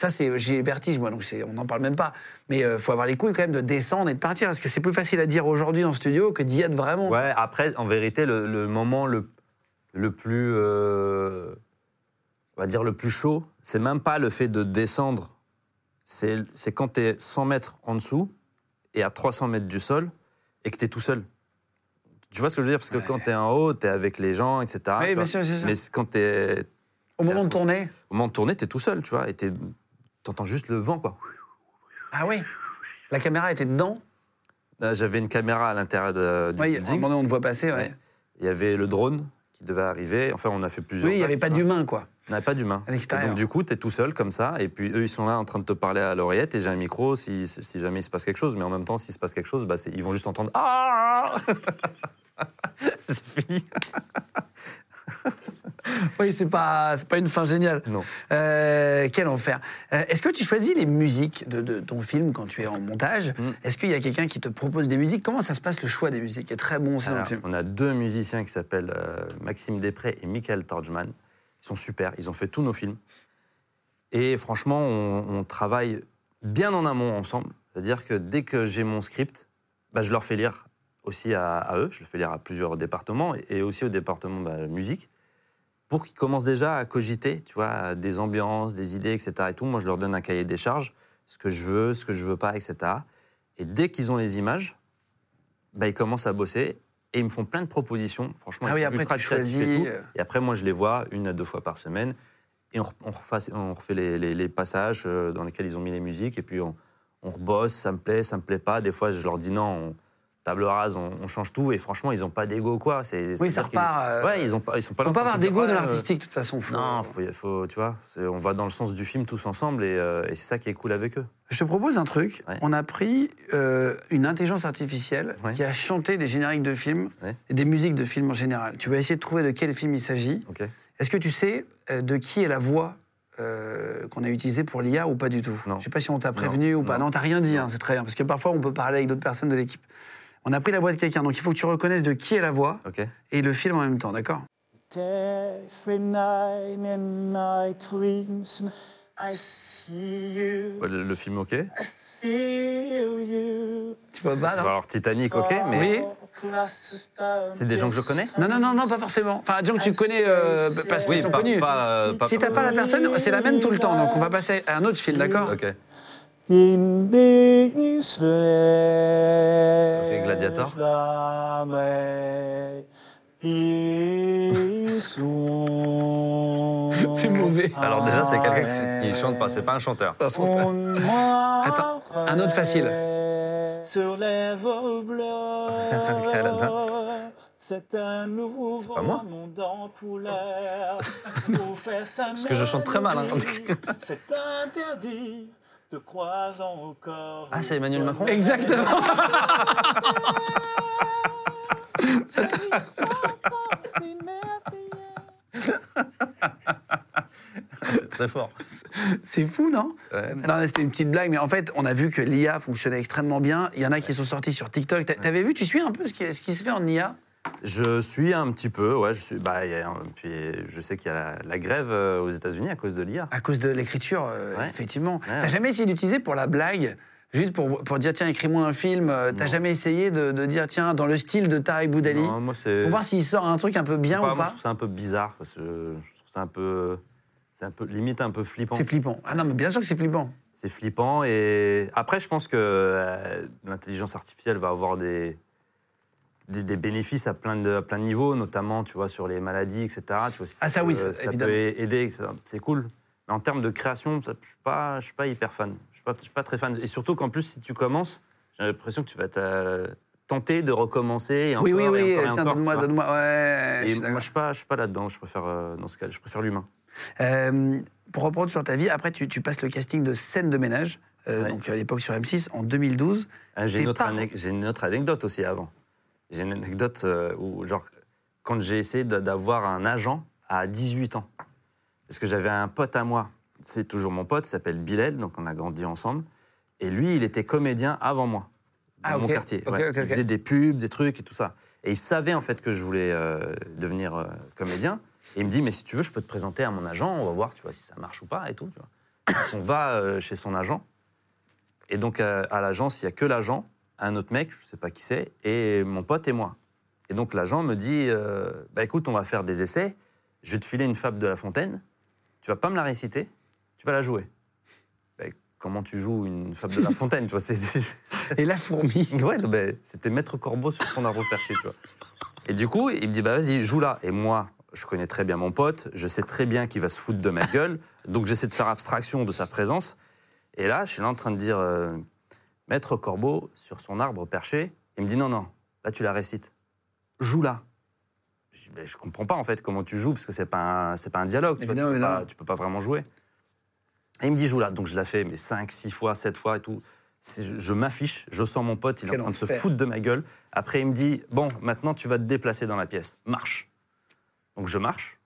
Ça, c'est j'ai vertige, moi, donc on n'en parle même pas. Mais il faut avoir les couilles quand même de descendre et de partir, parce que c'est plus facile à dire aujourd'hui en studio que d'y être vraiment. Ouais, après, en vérité, le, le moment le, le plus. euh, on va dire le plus chaud, c'est même pas le fait de descendre. C'est quand tu es 100 mètres en dessous et à 300 mètres du sol et que tu es tout seul. Tu vois ce que je veux dire? Parce que Ouais. quand tu es en haut, tu es avec les gens, etc. Oui, bien sûr, c'est ça. Mais quand tu es. Au moment de tourner. Au moment de tourner, tu es tout seul, tu vois. Et tu entends juste le vent, quoi. Ah oui La caméra était dedans Là, J'avais une caméra à l'intérieur de- du Oui, building. on te voit passer, ouais. Il y avait le drone qui devait arriver. Enfin, on a fait plusieurs. Oui, il n'y avait pas vois. d'humain, quoi. On n'avait pas d'humain. Donc, du coup, tu es tout seul comme ça. Et puis, eux, ils sont là en train de te parler à l'oreillette. Et j'ai un micro si, si jamais il se passe quelque chose. Mais en même temps, s'il se passe quelque chose, bah, ils vont juste entendre Ah C'est fini. Oui, c'est pas, c'est pas une fin géniale. Non. Euh, quel enfer. Euh, Est-ce que tu choisis les musiques de, de ton film quand tu es en montage? Mm. Est-ce qu'il y a quelqu'un qui te propose des musiques? Comment ça se passe le choix des musiques? Est très bon aussi dans le film. on a deux musiciens qui s'appellent euh, Maxime Després et Michael Torgman. Ils sont super, ils ont fait tous nos films. Et franchement, on, on travaille bien en amont ensemble. C'est-à-dire que dès que j'ai mon script, bah, je leur fais lire aussi à, à eux. Je le fais lire à plusieurs départements et, et aussi au département bah, musique pour qu'ils commencent déjà à cogiter, tu vois, des ambiances, des idées, etc. Et tout. Moi, je leur donne un cahier des charges, ce que je veux, ce que je veux pas, etc. Et dès qu'ils ont les images, bah, ils commencent à bosser et ils me font plein de propositions. Franchement, Ah oui, après, ultra tu créatifs choisis, et tout. euh. Et après, moi, je les vois une à deux fois par semaine. Et on, re- on refasse- on refait les, les- les passages euh, dans lesquels ils ont mis les musiques. Et puis, on, on rebosse, ça me plaît, ça me plaît pas. Des fois, je leur dis non, on- table rase, on, on change tout. Et franchement, ils ont pas d'ego, quoi. C'est- Oui, ça repart. euh, Ouais, ils ont pas, ils sont pas train avoir d'ego dans l'artistique, de toute façon. Faut- Non, faut, faut- tu vois, on va dans le sens du film tous ensemble et, euh, et c'est ça qui est cool avec eux. Je te propose un truc. Ouais. On a pris euh, une intelligence artificielle Ouais. qui a chanté des génériques de films Ouais. et des musiques de films en général. Tu vas essayer de trouver de quel film il s'agit. Est-ce que tu sais euh, de qui est la voix euh, qu'on a utilisée pour l'IA ou pas du tout? Non. Je sais pas si on t'a prévenu ou pas. non. Non, t'as rien dit, hein, c'est très bien. Parce que parfois, on peut parler avec d'autres personnes de l'équipe. On a pris la voix de quelqu'un, donc il faut que tu reconnaisses de qui est la voix et le film en même temps, d'accord Le, le film, ok. Tu vois pas, non Alors Titanic, ok, mais Oui. c'est des gens que je connais Non, non, non, non, pas forcément. Enfin, des gens que tu connais euh, parce qu'ils sont pas, connus. pas, euh, pas- Si t'as pas la personne, c'est la même tout le temps. Donc on va passer à un autre film, d'accord Ok. In this Ok, Gladiator. C'est mauvais. Alors déjà, c'est quelqu'un qui, qui chante pas, c'est pas un chanteur. Attends, un autre facile. Sur lèvres bleues. C'est un nouveau pas moi. monde en couleur. Parce que je chante très mal, hein. C'est interdit de croiser encore. Ah, c'est Emmanuel Macron Exactement. C'est très fort. C'est fou, non Ouais. Non, c'était une petite blague, mais en fait, on a vu que l'IA fonctionnait extrêmement bien. Il y en a qui sont sortis sur TikTok. T'a- T'avais vu, tu suis un peu ce qui, ce qui se fait en IA Je suis un petit peu, ouais, je suis. Bah, y a puis je sais qu'il y a la, la grève euh, aux États-Unis à cause de l'IA. à cause de l'écriture, euh, Ouais. effectivement. Ouais, T'as jamais essayé d'utiliser pour la blague Juste pour, pour dire, tiens, écris-moi un film. euh, T'as jamais essayé de, de dire, tiens, dans le style de Tarek Boudali Non, moi, c'est. Pour voir s'il sort un truc un peu bien sais pas, ou moi, je trouve ça un peu bizarre parce que je trouve ça un peu. C'est un peu limite un peu flippant. C'est flippant. Ah non, mais bien sûr que c'est flippant. C'est flippant et après je pense que euh, l'intelligence artificielle va avoir des, des, des bénéfices à plein, de, à plein de niveaux, notamment tu vois sur les maladies, etc. Tu vois, si Ah, ça, peut- oui, ça, ça évidemment. peut aider, c'est cool. Mais en termes de création, ça, je suis pas, je suis pas hyper fan. Je suis pas, je suis pas très fan. Et surtout qu'en plus si tu commences, j'ai l'impression que tu vas te- tenter de recommencer. Et oui, oui, et oui. encore Tiens, donne-moi, donne-moi. Ouais. Et suis moi, je suis pas, je suis pas là-dedans. Je préfère euh, dans ce cas, je préfère l'humain. Euh, pour reprendre sur ta vie, après, tu, tu passes le casting de scène de ménage, euh, Ouais. donc à l'époque sur M6, en 2012. Ah, une, autre j'ai une autre anecdote aussi avant. J'ai une anecdote euh, où, genre, quand j'ai essayé d'a- d'avoir un agent à 18 ans, parce que j'avais un pote à moi, c'est toujours mon pote, il s'appelle Bilal, donc on a grandi ensemble, et lui, il était comédien avant moi, dans Ah, mon quartier. Ouais. Il faisait des pubs, des trucs et tout ça. Et il savait en fait que je voulais euh, devenir euh, comédien. Et il me dit, mais si tu veux, je peux te présenter à mon agent, on va voir tu vois, si ça marche ou pas et tout. tu vois. Donc, on va euh, chez son agent. Et donc, à l'agence, il n'y a que l'agent, un autre mec, je ne sais pas qui c'est, et mon pote et moi. Et donc, l'agent me dit euh, Bah écoute, on va faire des essais, je vais te filer une fable de La Fontaine, tu vas pas me la réciter, tu vas la jouer. Bah, comment tu joues une fable de La Fontaine tu vois, Et la fourmi. Ouais, ben, c'était Maître Corbeau sur son arbre perché, tu vois. Et du coup, il me dit, bah vas-y, joue là. Et moi, je connais très bien mon pote, je sais très bien qu'il va se foutre de ma gueule, donc j'essaie de faire abstraction de sa présence. Et là, je suis là en train de dire, euh, Maître Corbeau sur son arbre perché. Il me dit, non, non, là tu la récites. Joue là. Je, je comprends pas en fait comment tu joues parce que c'est pas c'est pas un dialogue. Tu, vois, tu, peux pas, évidemment. tu peux pas vraiment jouer. Et il me dit joue là. Donc je la fais mais 5, 6 fois, 7 fois et tout. Je, je m'affiche, je sens mon pote, il est en train de se foutre de ma gueule. Après il me dit bon maintenant tu vas te déplacer dans la pièce, marche. Donc je marche.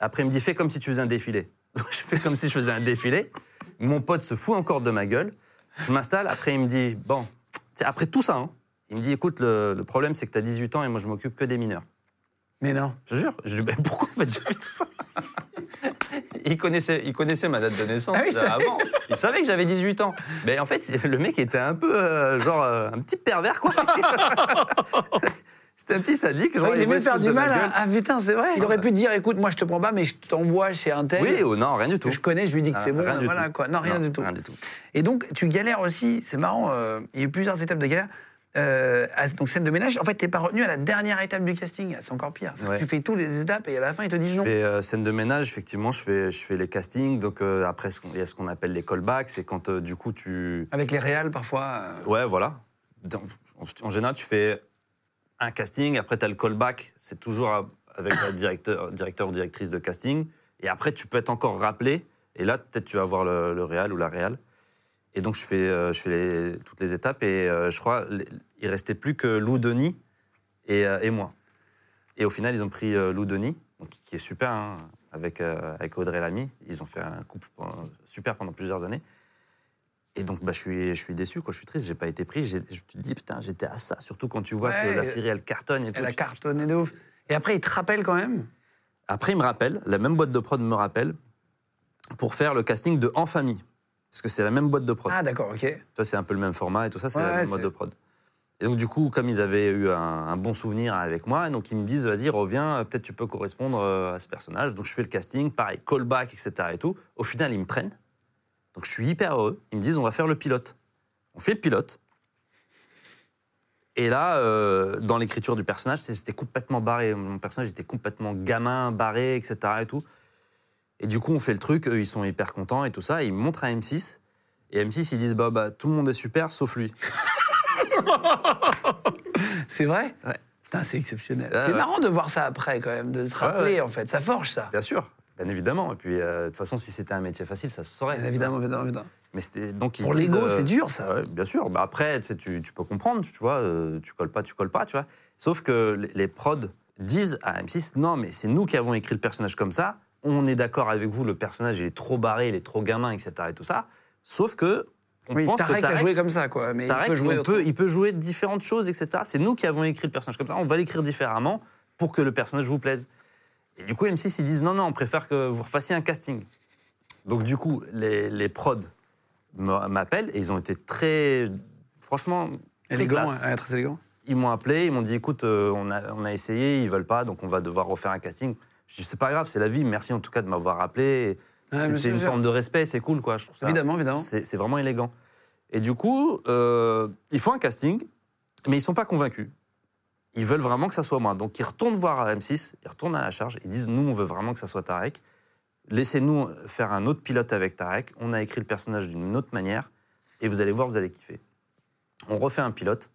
Après il me dit fais comme si tu faisais un défilé. Donc je fais comme si je faisais un défilé. Mon pote se fout encore de ma gueule. Je m'installe. Après il me dit bon après tout ça. hein, il me dit écoute le, le problème c'est que tu as 18 ans et moi je m'occupe que des mineurs. Mais non. Je jure. Je lui dis, mais pourquoi en fait, j'ai fait tout ça? Il connaissait, il connaissait ma date de naissance Ah oui, euh, ça- avant. Il savait que j'avais 18 ans. Mais en fait, le mec était un peu, euh, genre, euh, un petit pervers, quoi. C'était un petit sadique. Genre, il voulait aimait faire du mal. à-. Ah putain, c'est vrai. Il aurait pu dire écoute, moi je te prends pas, mais je t'envoie chez un tel. Oui ou non, rien du tout. que je connais, je lui dis que Ah, c'est bon, rien du voilà tout. quoi. Non, rien du tout. Rien du tout. Et donc, tu galères aussi, c'est marrant, euh, il y a eu plusieurs étapes de galère. Euh, à- donc, scène de ménage, en fait, t'es pas retenu à la dernière étape du casting. C'est encore pire. Ouais. Tu fais toutes les étapes et à la fin, ils te disent Je non. fais euh, scène de ménage, effectivement, je fais, je fais les castings. Donc euh, après, il y a ce qu'on appelle les callbacks. C'est quand, du coup, tu... Avec les réals, parfois. Ouais, voilà. Dans- en, en général, tu fais un casting, après tu as le callback, c'est toujours avec le directeur, ou directrice de casting, et après tu peux être encore rappelé, et là peut-être tu vas voir le, le ou la réal. Et donc je fais, euh, je fais toutes les étapes, et euh, je crois les- il restait plus que Lou Denis et, euh, et moi. Et au final, ils ont pris Lou Denis, donc, qui est super, hein, avec, avec Audrey Lamy. Ils ont fait un couple super pendant plusieurs années. Et donc, bah, je, suis, je suis déçu, quoi. je suis triste, j'ai pas été pris. Je te dis, putain, j'étais à ça. Surtout quand tu vois Ouais, que la série, elle cartonne et tout. Elle a cartonné de ouf. Et après, ils te rappellent quand même? Après, il me rappelle, la même boîte de prod me rappelle, pour faire le casting de En Famille. Parce que c'est la même boîte de prod. Ah, d'accord, ok. Ça, c'est un peu le même format et tout ça, c'est Ouais, la même boîte de prod. Et donc, du coup, comme ils avaient eu un, un bon souvenir avec moi, donc ils me disent, vas-y, reviens, peut-être tu peux correspondre euh, à ce personnage. Donc, je fais le casting, pareil, callback, etc. et tout. Au final, ils me prennent. Donc, je suis hyper heureux. Ils me disent, on va faire le pilote. On fait le pilote. Et là, euh, dans l'écriture du personnage, j'étais complètement barré. Mon personnage était complètement gamin, barré, etc. Et, tout. et du coup, on fait le truc, eux, ils sont hyper contents et tout ça. Et ils me montrent à M6. Et M6, ils disent, bah, bah, tout le monde est super, sauf lui. C'est vrai? Ouais. C'est exceptionnel. C'est ouais. marrant de voir ça après, quand même, de se rappeler, en fait. Ça forge, ça. Bien sûr, bien évidemment. Et puis, euh, de toute façon, si c'était un métier facile, ça se saurait. Bien évidemment, évidemment, évidemment. Mais c'était donc Pour l'ego, euh, c'est dur, ça. ouais, bien sûr. Bah après, tu, sais, tu, tu peux comprendre, tu vois. euh, tu colles pas, tu colles pas, tu vois. Sauf que les, les prods disent à M6, non, mais c'est nous qui avons écrit le personnage comme ça. On est d'accord avec vous, le personnage il est trop barré, il est trop gamin, etc. Et tout ça. Sauf que on Oui, pense que Tarek a Tarek- joué comme ça, quoi. Mais Tarek, il peut jouer on autrement. peut, il peut jouer différentes choses, etc. C'est nous qui avons écrit le personnage comme ça. On va l'écrire différemment pour que le personnage vous plaise. Et du coup, M6, ils disent non, non, on préfère que vous refassiez un casting. Donc, du coup, les, les prods m'appellent et ils ont été très. Franchement, Élégant, ouais, très élégant. Ils m'ont appelé, ils m'ont dit écoute, euh, on, a, on a essayé, ils veulent pas, donc on va devoir refaire un casting. Je dis c'est pas grave, c'est la vie, merci en tout cas de m'avoir appelé. Ouais, C'est une sûr. forme de respect, c'est cool, quoi. Je trouve ça- Évidemment, évidemment. c'est c'est vraiment élégant. Et du coup, euh, ils font un casting, mais ils sont pas convaincus. Ils veulent vraiment que ça soit moi. Donc ils retournent voir à M6, ils retournent à la charge, ils disent nous on veut vraiment que ça soit Tarek. Laissez-nous faire un autre pilote avec Tarek. On a écrit le personnage d'une autre manière et vous allez voir, vous allez kiffer. On refait un pilote.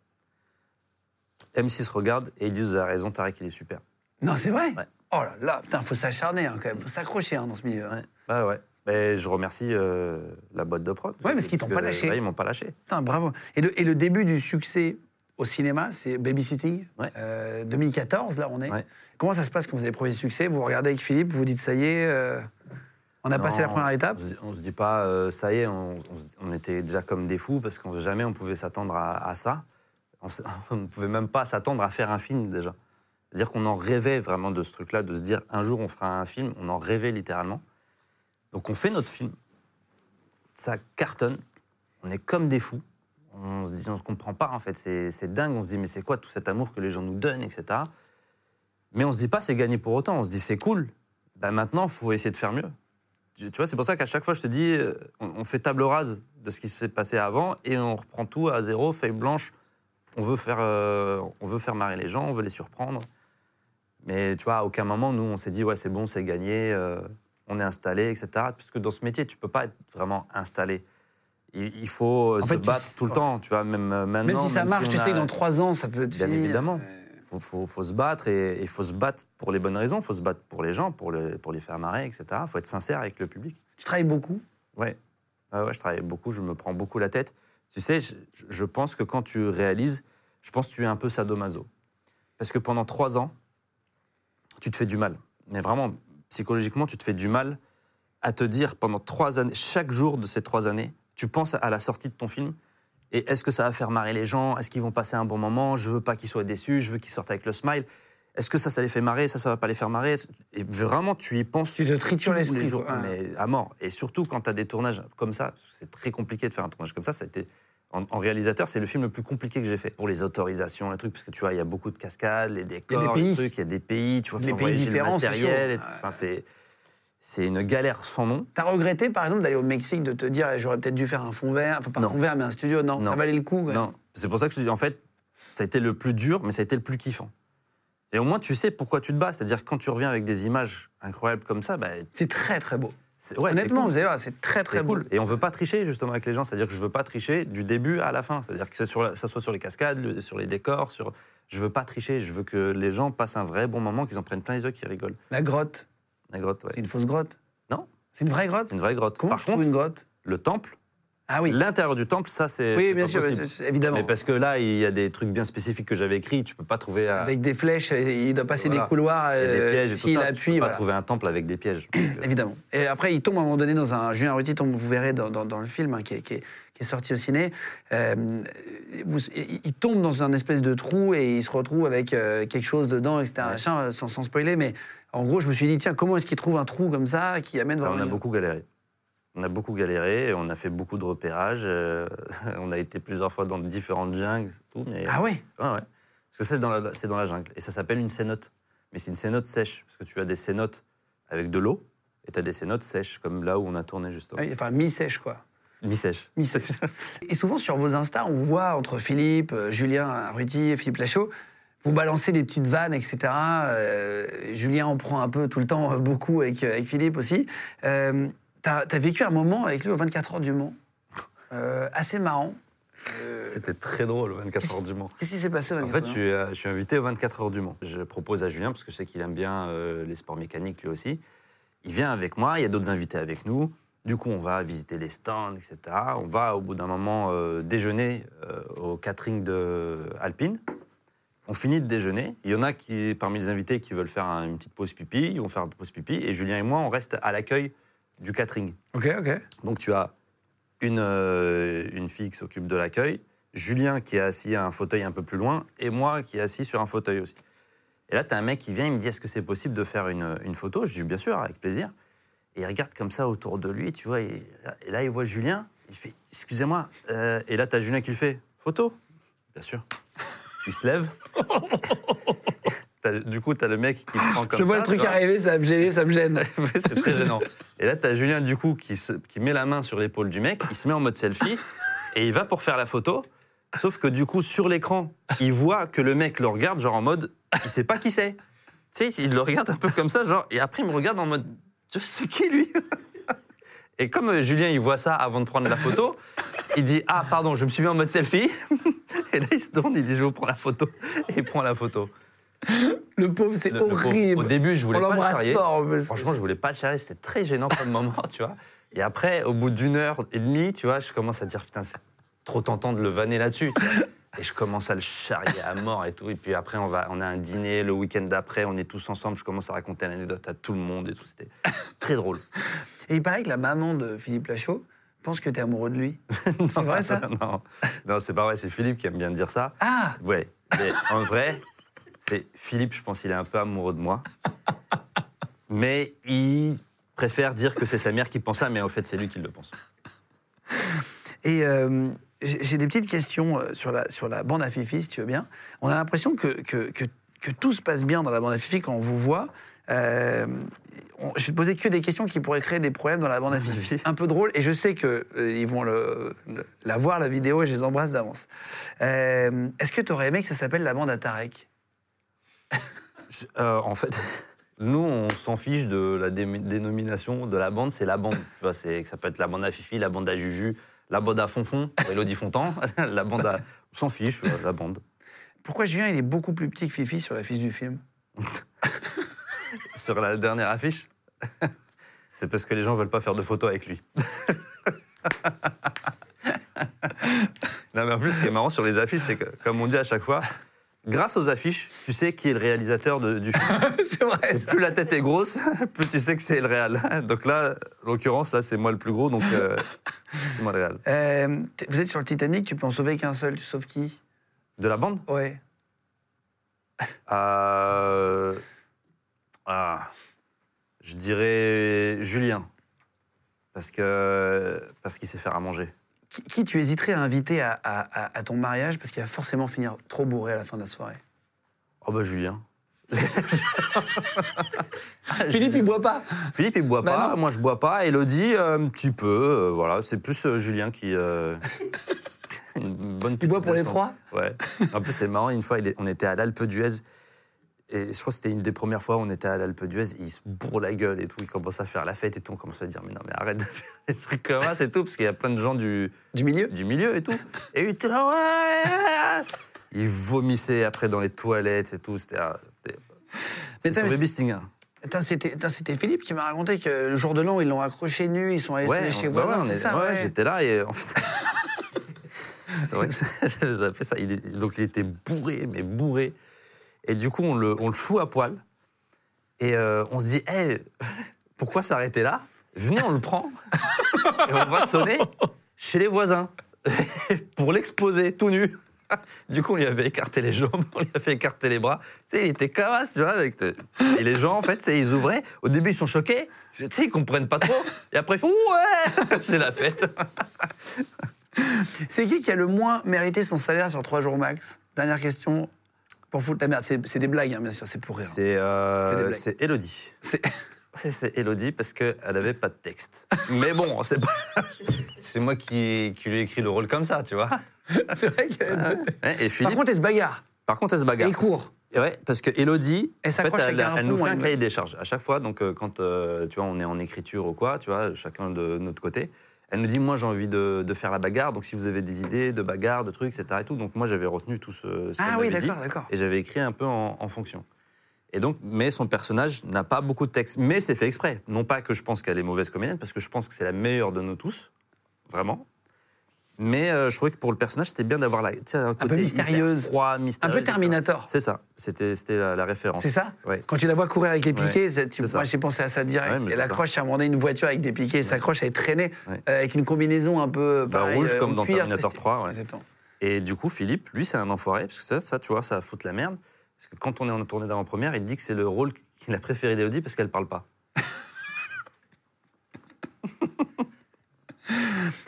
M6 regarde et ils disent vous avez raison, Tarek il est super. Non, c'est vrai Ouais. Oh là là, putain, faut s'acharner, hein, quand même. Faut s'accrocher hein, dans ce milieu. hein. Ouais, ouais. ouais. Mais je remercie euh, la boîte de prod. Ouais, parce qu'ils t'ont pas lâché. ouais, ils m'ont pas lâché. Putain, bravo. Et le, et le début du succès au cinéma, c'est Babysitting. Ouais. Euh, 2014, là, on est. Ouais. Comment ça se passe quand vous avez le premier succès? Vous regardez avec Philippe, vous vous dites, ça y est, euh, on a passé la première étape? On on se dit pas, euh, ça y est, on, était déjà comme des fous parce qu'on jamais on pouvait s'attendre à, à ça. On ne pouvait même pas s'attendre à faire un film déjà. C'est-à-dire qu'on en rêvait vraiment de ce truc-là, de se dire un jour on fera un film, on en rêvait littéralement. Donc on fait notre film, ça cartonne, on est comme des fous. On se dit, on ne comprend pas en fait, c'est dingue, on se dit mais c'est quoi tout cet amour que les gens nous donnent, etc. Mais on se dit pas c'est gagné pour autant, on se dit c'est cool, ben maintenant faut essayer de faire mieux. Tu vois, c'est pour ça qu'à chaque fois, je te dis, on, fait table rase de ce qui s'est passé avant et on reprend tout à zéro, feuille blanche. On veut faire, euh, on veut faire marrer les gens, on veut les surprendre. Mais tu vois, à aucun moment, nous, on s'est dit, ouais, c'est bon, c'est gagné, euh, on est installé, etc. Parce que dans ce métier, tu peux pas être vraiment installé. Il, il faut En se fait, battre tout le temps, tu vois, même euh, maintenant. Même si ça marche, tu a- sais que dans trois ans, ça peut être Bien fini. évidemment. Euh, faut, faut- faut se battre et il faut se battre pour les bonnes raisons. Il faut se battre pour les gens, pour, le- pour les faire marrer, etc. Il faut être sincère avec le public. Tu travailles beaucoup? Ouais. Ouais, ouais, je travaille beaucoup, je me prends beaucoup la tête. Tu sais, je, je pense que quand tu réalises, je pense que tu es un peu sadomaso. Parce que pendant trois ans, tu te fais du mal. Mais vraiment, psychologiquement, tu te fais du mal à te dire pendant trois années, chaque jour de ces trois années, tu penses à la sortie de ton film. Et est-ce que ça va faire marrer les gens? Est-ce qu'ils vont passer un bon moment? Je veux pas qu'ils soient déçus, je veux qu'ils sortent avec le smile. Est-ce que ça, ça les fait marrer? Ça, ça va pas les faire marrer? Et vraiment, tu y penses Tu te tritures l'esprit, les jours, mais à mort. Et surtout quand tu as des tournages comme ça, c'est très compliqué de faire un tournage comme ça. Ça a été en, réalisateur, c'est le film le plus compliqué que j'ai fait pour les autorisations, les trucs, parce que tu vois, il y a beaucoup de cascades, les décors, pays. les trucs, il y a des pays, tu vois, Des faut pays différents, le matériel. Enfin, c'est c'est une galère sans nom. T'as regretté, par exemple, d'aller au Mexique, de te dire, eh, j'aurais peut-être dû faire un fond vert, enfin pas un fond vert, mais un studio, non, Non. ça valait le coup. ouais. Non, c'est pour ça que je te dis, en fait, ça a été le plus dur, mais ça a été le plus kiffant. Et au moins, tu sais pourquoi tu te bats. C'est-à-dire quand tu reviens avec des images incroyables comme ça, bah, C'est très très beau. ouais, Honnêtement, cool. vous allez voir, c'est très très beau. cool. Et on veut pas tricher justement avec les gens. C'est-à-dire que je veux pas tricher du début à la fin. C'est-à-dire que ça, sur la- ça soit sur les cascades, sur les décors, sur. Je veux pas tricher. Je veux que les gens passent un vrai bon moment, qu'ils en prennent plein les yeux, qu'ils rigolent. La grotte, La grotte, ouais. c'est une fausse grotte? Non. C'est une vraie grotte? C'est une vraie grotte. Comment Par je trouve contre, une grotte? le temple, Ah oui, l'intérieur du temple, ça c'est. oui, bien sûr, évidemment. Mais parce que là, il y a des trucs bien spécifiques que j'avais écrits. Tu peux pas trouver. à- Avec des flèches, et il doit passer Voilà. des couloirs, des euh, pièges s'il ça. appuie, tu peux pas trouver un temple avec des pièges. Euh, Évidemment. Et après, il tombe à un moment donné dans un. Julien Ruti tombe, vous verrez dans, dans- dans le film hein, qui, est, qui est- qui est sorti au ciné. Euh, vous- il tombe dans un espèce de trou et il se retrouve avec euh, quelque chose dedans, etc. Ouais. machin, euh, sans, sans spoiler. Mais en gros, je me suis dit, tiens, comment est-ce qu'il trouve un trou comme ça qui amène vers on a beaucoup galéré. On a beaucoup galéré, on a fait beaucoup de repérages. euh, on a été plusieurs fois dans différentes jungles, tout, mais Ah ouais Ouais, ouais. Parce que c'est dans, la, c'est dans la jungle. Et ça s'appelle une cénote. Mais c'est une cénote sèche. Parce que tu as des cénotes avec de l'eau et tu as des cénotes sèches, comme là où on a tourné justement. Oui, Enfin, mi-sèche, quoi. Mi-sèche. Mi-sèche. et souvent, sur vos Insta, on voit entre Philippe, euh, Julien Ruti et Philippe Lachaud, vous balancez des petites vannes, etc. Euh, Julien en prend un peu tout le temps, euh, beaucoup avec, euh, avec Philippe aussi. Euh, T'as as vécu un moment avec lui aux 24 heures du Mans, euh, assez marrant. C'était très drôle, 24 heures du Mans. Qu'est-ce qui s'est passé En 24 fait, heures je suis, je suis invité aux 24 heures du Mans. Je propose à Julien, parce que je sais qu'il aime bien les sports mécaniques lui aussi. Il vient avec moi, il y a d'autres invités avec nous. Du coup, on va visiter les stands, etc. On va, au bout d'un moment, déjeuner au catering de Alpine. On finit de déjeuner. Il y en a qui, parmi les invités qui veulent faire un- une petite pause pipi. Ils vont faire une pause pipi. Et Julien et moi, on reste à l'accueil du catering. Ok, ok. Donc tu as une, euh, une fille qui s'occupe de l'accueil, Julien qui est assis à un fauteuil un peu plus loin, et moi qui est assis sur un fauteuil aussi. Et là, tu as un mec qui vient, il me dit, est-ce que c'est possible de faire une, une photo? Je dis, bien sûr, avec plaisir. Et il regarde comme ça autour de lui, tu vois, et, et là, il voit Julien, il fait, excusez-moi. Euh, et là, tu as Julien qui le fait, photo? Bien sûr. Il se lève. Du coup, tu as le mec qui prend comme Je vois ça, le truc arriver, ça me gêner, ça me gêne. C'est très gênant. Et là, tu as Julien, du coup, qui, se- qui met la main sur l'épaule du mec, il se met en mode selfie, et il va pour faire la photo. Sauf que du coup, sur l'écran, il voit que le mec le regarde, genre en mode, il sait pas qui c'est. Tu sais, il le regarde un peu comme ça, genre, et après, il me regarde en mode, sais, c'est qui lui? Et comme euh, Julien, il voit ça avant de prendre la photo, il dit, ah, pardon, je me suis mis en mode selfie. Et là, il se tourne, il dit, je vous prends la photo. Et il prend la photo. Le pauvre, c'est Le- le pauvre. horrible. Au début, je voulais On pas le charrier. fort. Franchement, je voulais pas le charrier, c'était très gênant comme moment, tu vois. Et après, au bout d'une heure et demie, tu vois, je commence à dire, putain, c'est trop tentant de le vanner là-dessus. Et je commence à le charrier à mort et tout. Et puis après, on, va, on a un dîner le week-end d'après, on est tous ensemble, je commence à raconter l'anecdote à tout le monde et tout. C'était très drôle. Et il paraît que la maman de Philippe Lachaud pense que t'es amoureux de lui. C'est vrai ça? Non, non c'est pas vrai, c'est Philippe qui aime bien dire ça. Ah Ouais, mais en vrai, c'est Philippe, je pense qu'il est un peu amoureux de moi. Mais il préfère dire que c'est sa mère qui pense ça, mais en fait, c'est lui qui le pense. Et euh, j'ai j'ai des petites questions euh, sur la, sur la bande à Fifi, si tu veux bien. On a l'impression que, que, que, que tout se passe bien dans la bande à Fifi quand on vous voit. Euh, on- je vais te poser que des questions qui pourraient créer des problèmes dans la bande à Fifi. Vas-y. Un peu drôle, et je sais qu'ils vont le, le- la voir, la vidéo, et je les embrasse d'avance. Euh, Est-ce que tu aurais aimé que ça s'appelle la bande à Tarek? Euh, en fait, nous, on s'en fiche de la dé- dénomination de la bande, c'est la bande. Tu vois, c'est, ça peut être la bande à Fifi, la bande à Juju, la bande à Fonfon, Elodie Fontan, la bande à. On s'en fiche, euh, la bande. Pourquoi Julien, il est beaucoup plus petit que Fifi sur l'affiche du film? Sur la dernière affiche, c'est parce que les gens veulent pas faire de photos avec lui. non, mais en plus, ce qui est marrant sur les affiches, c'est que, comme on dit à chaque fois, grâce aux affiches, tu sais qui est le réalisateur de- du film. C'est vrai. Plus la tête est grosse, plus tu sais que c'est le réal. Donc là, en l'occurrence, là, c'est moi le plus gros, donc euh, c'est moi le réal. Euh, vous êtes sur le Titanic, tu peux en sauver qu'un seul. Tu sauves qui? De la bande? Ouais. Euh, ah, Je dirais Julien. Parce que parce qu'il sait faire à manger. Qui, qui tu hésiterais à inviter à, à- à- à ton mariage parce qu'il va forcément finir trop bourré à la fin de la soirée? Oh bah Julien. Philippe, il boit pas. Philippe, il boit Bah pas, non. moi je bois pas. Elodie, euh, un petit peu. euh, voilà, c'est plus euh, Julien qui. euh, une bonne Il boit pour les trois? Ouais. En plus, c'est marrant, une fois, on était à l'Alpe d'Huez. Et je crois que c'était une des premières fois où on était à l'Alpe d'Huez. Il se bourre la gueule et tout. Il commence à faire la fête et tout. On commence à dire Mais non, mais arrête de faire des trucs comme ça, c'est tout. Parce qu'il y a plein de gens du, Du milieu du milieu et tout. Et il était là, ouais Il vomissait après dans les toilettes et tout. C'était. C'était sur Baby Sting. Attends, C'était Philippe qui m'a raconté que le jour de l'an, ils l'ont accroché nu, ils sont allés Ouais, chez on- bah voisins, ouais, c'est est- ça ouais, ouais. j'étais là et en fait. c'est vrai que ça- j'avais zappé ça. Il est- donc il était bourré, mais bourré. Et du coup, on le, on le fout à poil. Et euh, on se dit, Hey, pourquoi s'arrêter là? Venez, on le prend. et on va sonner chez les voisins pour l'exposer tout nu. Du coup, on lui avait écarté les jambes, on lui avait écarté les bras. Tu sais, il était cavasse, tu vois. avec- Et les gens, en fait, ils ouvraient. Au début, ils sont choqués. Tu sais, ils comprennent pas trop. Et après, ils font Ouais C'est la fête. C'est qui qui a le moins mérité son salaire sur trois jours max? Dernière question. Pour foutre la merde, c'est des blagues, hein, bien sûr, c'est pour rire. C'est euh, Elodie. C'est- Elodie parce qu'elle n'avait pas de texte. Mais bon, c'est pas... c'est moi qui, qui lui ai écrit le rôle comme ça, tu vois. C'est vrai que. Hein, Et Par Philippe, contre, elle se bagarre. par contre, elle se bagarre. Et il court. Ouais, parce que Elodie, Elle en fait, elle, elle nous fait un cahier des charges. À chaque fois, donc euh, quand euh, tu vois, on est en écriture ou quoi, tu vois, chacun de notre côté, elle nous dit moi j'ai envie de, de faire la bagarre. Donc si vous avez des idées de bagarre, de trucs, etc. Et tout. Donc moi j'avais retenu tout ce, ce Ah oui, d'accord, d'accord. Et j'avais écrit un peu en, en fonction. Et donc, mais son personnage n'a pas beaucoup de texte. Mais c'est fait exprès. Non pas que je pense qu'elle est mauvaise comédienne, parce que je pense que c'est la meilleure de nous tous, vraiment. Mais euh, je trouvais que pour le personnage, c'était bien d'avoir la, tu sais, un, côté hyper mystérieuse. froid, Un peu ça. Terminator. C'est ça. C'était la, la référence. C'est ça Ouais. Quand tu la vois courir avec les piquets, Ouais, tu- ça. moi j'ai pensé à ça direct. Ouais, elle accroche à un moment donné une voiture avec des piquets, elle s'accroche, elle est traînée euh, avec une combinaison un peu Bah, pareil, rouge euh, comme dans cuir, Terminator très- 3, ouais. Exactement. Et du coup, Philippe, lui, c'est un enfoiré, parce que ça, ça, tu vois, ça va foutre la merde. Parce que quand on est en tournée d'avant-première, il dit que c'est le rôle qu'il a préféré d'Elodie parce qu'elle parle pas.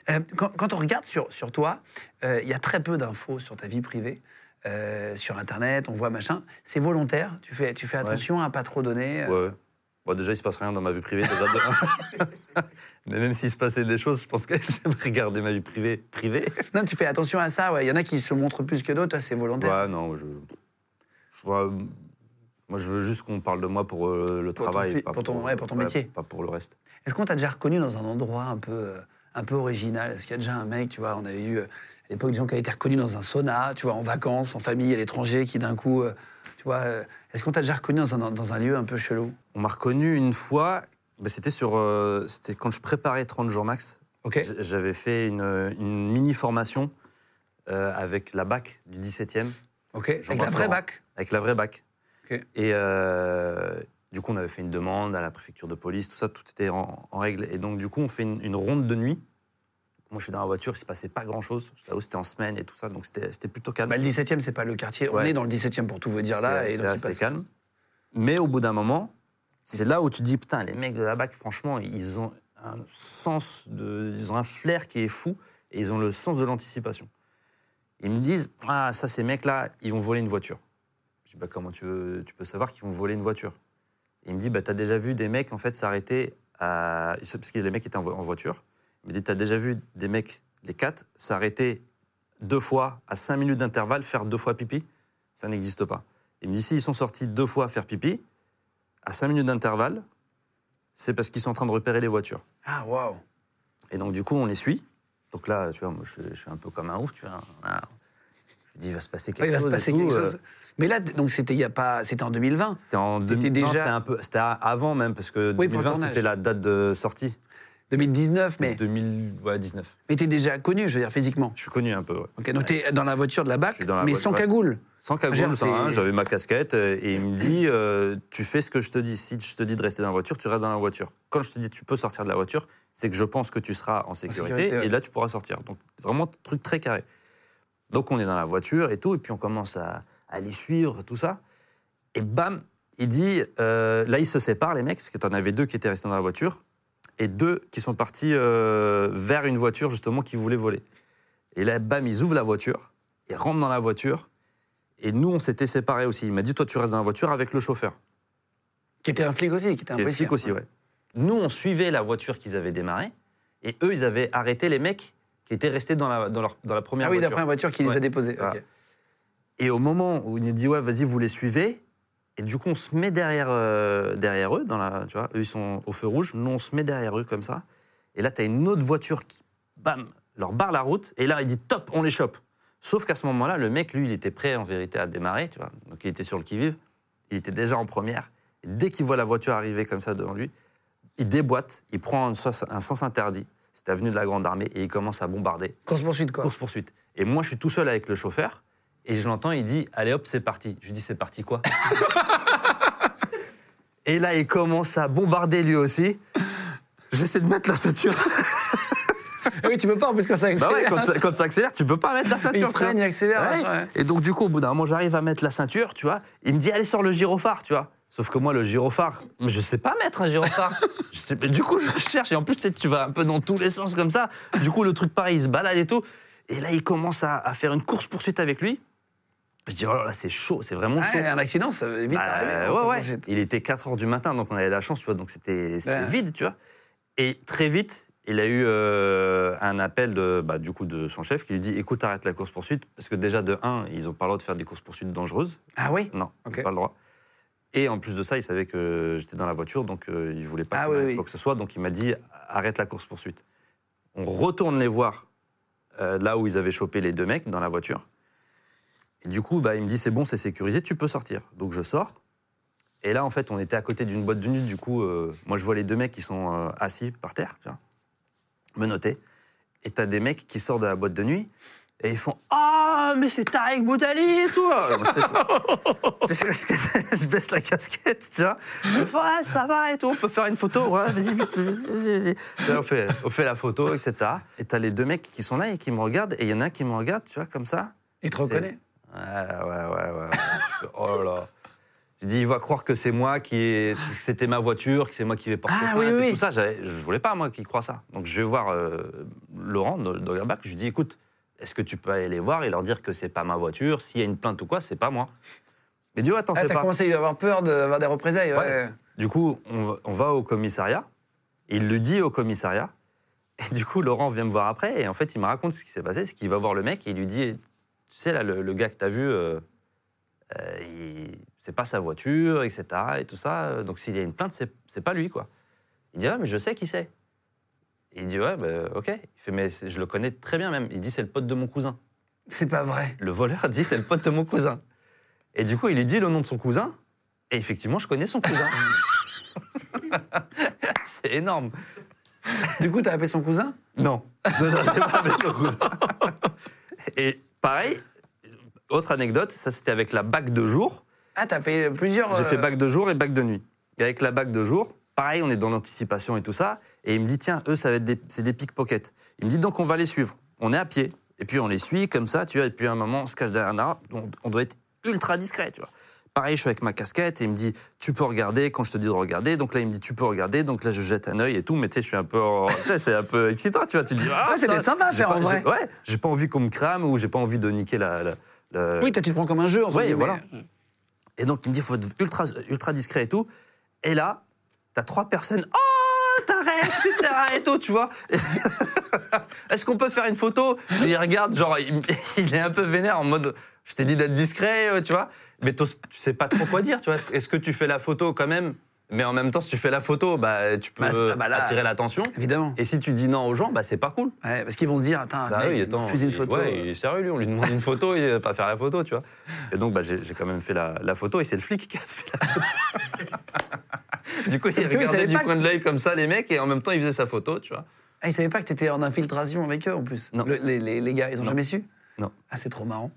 Euh, quand, quand on regarde sur, sur toi, euh, il y a très peu d'infos sur ta vie privée. Euh, sur Internet, on voit machin. C'est volontaire. Tu fais, tu fais attention à pas trop donner. Ouais. Bon, déjà, il se passe rien dans ma vie privée. déjà Mais même s'il se passait des choses, je pense que j'aimerais garder ma vie privée privée. Non, tu fais attention à ça. ouais. Il y en a qui se montrent plus que d'autres. Toi, c'est volontaire. Ouais, non, je. je vois, moi, je veux juste qu'on parle de moi pour euh, le Pour travail. pas pour ton- ouais, pour ton métier. Pas pour le reste. Est-ce qu'on t'a déjà reconnu dans un endroit un peu, un peu original Est-ce qu'il y a déjà un mec, tu vois, on avait eu euh, à l'époque des gens qui avaient été reconnus dans un sauna, tu vois, en vacances, en famille, à l'étranger, qui d'un coup, euh, tu vois, euh, est-ce qu'on t'a déjà reconnu dans un, dans un lieu un peu chelou? On m'a reconnu une fois, bah, c'était sur, euh, c'était quand je préparais 30 jours max. Ok. J- J'avais fait une, une mini formation euh, avec la BAC du 17e, Ok. Avec la vraie bac? Avec la vraie BAC. Ok. Et euh, du coup, on avait fait une demande à la préfecture de police, tout ça, tout était en, en règle. Et donc, du coup, on fait une, une ronde de nuit. Moi, je suis dans la voiture, il se passait pas grand-chose. T'avoue, c'était en semaine et tout ça, donc c'était plutôt calme. bah, Le 17e, c'est pas le quartier. On est dans le 17e pour tout vous dire là. C'est- assez passe- calme. Mais au bout d'un moment, c'est là où tu te dis putain, les mecs de la BAC, franchement, ils ont un sens de, ils ont un flair qui est fou et ils ont le sens de l'anticipation. Ils me disent ah ça, ces mecs-là, ils vont voler une voiture. Je dis bah comment tu, veux- tu peux savoir qu'ils vont voler une voiture? Il me dit bah t'as déjà vu des mecs en fait s'arrêter à parce que les mecs étaient en vo- en voiture. Il me dit t'as déjà vu des mecs les quatre s'arrêter deux fois à cinq minutes d'intervalle faire deux fois pipi? Ça n'existe pas. Il me dit, s'ils sont sortis deux fois faire pipi, à 5 minutes d'intervalle, c'est parce qu'ils sont en train de repérer les voitures. Ah, waouh. Et donc, du coup, on les suit. Donc là, tu vois, moi, je, je suis un peu comme un ouf, tu vois. Voilà. Je dis, il va se passer quelque Ouais, il va se chose. passer quelque euh, chose. Mais là, donc c'était il y a pas, c'était en 2020. C'était en T'étais 2000, non, déjà- c'était un peu, c'était avant même parce que Oui, pour le 2020 tournage. c'était la date de sortie. 2019, mais, 2019. mais t'es déjà connu, je veux dire, physiquement. Je suis connu un peu. ouais. Ok, donc t'es dans la voiture de la BAC, la mais sans ouais. cagoule. Sans cagoule, sans rien, j'avais ma casquette euh, et il me dit euh, tu fais ce que je te dis. Si je te dis de rester dans la voiture, tu restes dans la voiture. Quand je te dis tu peux sortir de la voiture, c'est que je pense que tu seras en sécurité, sécurité, ouais. et là tu pourras sortir. Donc vraiment truc très carré. Donc on est dans la voiture et tout, et puis on commence à, à les suivre, tout ça. Et bam, il dit euh, là ils se séparent les mecs, parce que tu en avais deux qui étaient restés dans la voiture et deux qui sont partis euh, vers une voiture justement qui voulait voler. Et là, bam, ils ouvrent la voiture, ils rentrent dans la voiture, et nous, on s'était séparés aussi. Il m'a dit, toi, tu restes dans la voiture avec le chauffeur. Qui était un flic aussi, qui était un Qui policier. flic aussi, ouais. Nous, on suivait la voiture qu'ils avaient démarrée, et eux, ils avaient arrêté les mecs qui étaient restés dans la, dans leur- dans la première Ah oui, voiture. d'après une voiture qui les a Ouais. déposés. Voilà. Et au moment où il nous dit, ouais, vas-y, vous les suivez, et du coup, on se met derrière, euh, derrière eux, dans la, tu vois, eux, ils sont au feu rouge, nous, on se met derrière eux comme ça. Et là, tu as une autre voiture qui, bam, leur barre la route, et là, il dit, top, on les chope. Sauf qu'à ce moment-là, le mec, lui, il était prêt, en vérité, à démarrer, tu vois. Donc, il était sur le qui-vive, il était déjà en première. Et dès qu'il voit la voiture arriver comme ça devant lui, il déboîte, il prend un sens, un sens interdit. C'était avenue de la Grande Armée, et il commence à bombarder Course-poursuite, quoi. course-poursuite. Et moi, je suis tout seul avec le chauffeur, et je l'entends, il dit Allez hop, c'est parti. Je lui dis C'est parti quoi? Et là, il commence à bombarder lui aussi. J'essaie de mettre la ceinture. Ah oui, tu peux pas, en plus, quand ça bah ouais, accélère. quand, ça- quand ça accélère, tu peux pas mettre la ceinture. il freine, il accélère. Ouais. machin, ouais. Et donc, du coup, au bout d'un moment, j'arrive à mettre la ceinture, tu vois. Il me dit, allez, sur le gyrophare, tu vois. Sauf que moi, le gyrophare, je sais pas mettre un gyrophare. Je sais- Du coup, je cherche. Et en plus, tu sais, tu vas un peu dans tous les sens comme ça. Du coup, le truc pareil, il se balade et tout. Et là, il commence à, à faire une course-poursuite avec lui. Je dis, oh là là, c'est chaud, c'est vraiment chaud. Ouais, un accident, ça va vite Bah, arriver. hein, ouais, ouais. course-poursuite. Il était 4 h du matin, donc on avait de la chance, tu vois, donc c'était Ouais. vide, tu vois. Et très vite, il a eu euh, un appel de, bah, du coup de son chef qui lui dit écoute, arrête la course-poursuite, parce que déjà, de 1, ils ont pas le droit de faire des courses-poursuites dangereuses. Ah oui Non, ils pas le droit. Et en plus de ça, il savait que j'étais dans la voiture, donc euh, il voulait pas Ah oui, oui. quoi que ce soit, donc il m'a dit arrête la course-poursuite. On retourne les voir euh, là où ils avaient chopé les deux mecs dans la voiture. Du coup, bah, il me dit c'est bon, c'est sécurisé, tu peux sortir. Donc je sors. Et là, en fait, on était à côté d'une boîte de nuit. Du coup, euh, moi, je vois les deux mecs qui sont euh, assis par terre, tu vois, me noter. Et t'as des mecs qui sortent de la boîte de nuit et ils font Ah, mais c'est Tarek Boudali et tout. Je, je- je baisse la casquette, tu vois. Ils font Ouais, ça va et tout, on peut faire une photo. Ouais, vas-y, vite, vas-y, vas-y, On fait, on fait la photo, etc. Et t'as les deux mecs qui sont là et qui me regardent. Et il y en a un qui me regarde, tu vois, comme ça. Il te reconnaît. Ouais, ouais, ouais, ouais. Oh là là. J'ai dit, il va croire que c'est moi qui ai, c'était ma voiture, que c'est moi qui vais porter Ah, plainte oui, et oui. tout ça. Je voulais pas, moi, qu'il croit ça. Donc, je vais voir euh, Laurent de Doggerback. Je lui dis, écoute, est-ce que tu peux aller les voir et leur dire que c'est pas ma voiture? S'il y a une plainte ou quoi, c'est pas moi. Il dit, ouais, t'en Ah, fais t'as pas. commencé à avoir peur d'avoir des représailles. Ouais. Ouais. Du coup, on, va- on va au commissariat. Il le dit au commissariat. Et du coup, Laurent vient me voir après. Et en fait, il me raconte ce qui s'est passé. C'est qu'il va voir le mec et il lui dit Tu sais, là, le, le gars que t'as vu, euh, euh, il- c'est pas sa voiture, etc. Et tout ça. Donc, s'il y a une plainte, c'est c'est pas lui, quoi. Il dit Ouais, mais je sais qui c'est. Il dit Ouais, bah, ok. Il fait Mais c'est- je le connais très bien, même. Il dit C'est le pote de mon cousin. C'est pas vrai. Le voleur dit C'est le pote de mon cousin. Et du coup, il lui dit le nom de son cousin. Et effectivement, je connais son cousin. c'est énorme. Du coup, t'as appelé son cousin? Non. Non, non, j'ai pas avec son cousin. Et pareil, autre anecdote, ça c'était avec la bac de jour. Ah, t'as fait plusieurs. J'ai fait euh, bac de jour et bac de nuit. Et avec la bac de jour, pareil, on est dans l'anticipation et tout ça. Et il me dit, tiens, eux, ça va être des, c'est des pickpockets. Il me dit, donc on va les suivre. On est à pied. Et puis on les suit comme ça, tu vois. Et puis à un moment, on se cache derrière un arbre. On, on doit être ultra discret, tu vois. Pareil, je suis avec ma casquette et il me dit, tu peux regarder quand je te dis de regarder. Donc là, il me dit, tu peux regarder. Donc là, je jette un œil et tout. Mais tu sais, je suis un peu, en- tu sais, c'est un peu excitant, tu vois. Tu te dis, ah, Ouais, c'est sympa à faire, pas- en vrai. Ouais, j'ai pas envie qu'on me crame ou j'ai pas envie de niquer la. la- la- Oui, tu te prends comme un jeu. entre Oui, voilà. et donc, il me dit, il faut être ultra, ultra discret et tout. Et là, t'as trois personnes. Oh, t'arrêtes, etc. et tout, tu vois. Est-ce qu'on peut faire une photo? Il regarde, genre, il, il est un peu vénère en mode. Je t'ai dit d'être discret, euh, tu vois. Mais tu sais pas trop quoi dire, tu vois. Est-ce que tu fais la photo quand même? Mais en même temps, si tu fais la photo, bah, tu peux Bah, c'est- bah là- attirer l'attention. Évidemment. Et si tu dis non aux gens, bah, c'est pas cool. Ouais, parce qu'ils vont se dire, attends, Bah mec, oui, il attends, refuse une il- photo. Ouais, il est sérieux, lui. On lui demande une photo, il va pas faire la photo, tu vois. Et donc, bah, j'ai quand même fait la, la photo et c'est le flic qui a fait la photo. du coup, il il regardait du coin de l'œil comme ça, les mecs, et en même temps, il faisait sa photo, tu vois. Ah, ils savaient pas que tu étais en infiltration avec eux en plus Non. Le- les, les- les gars, ils ont Non. jamais su? Non. Ah, c'est trop marrant.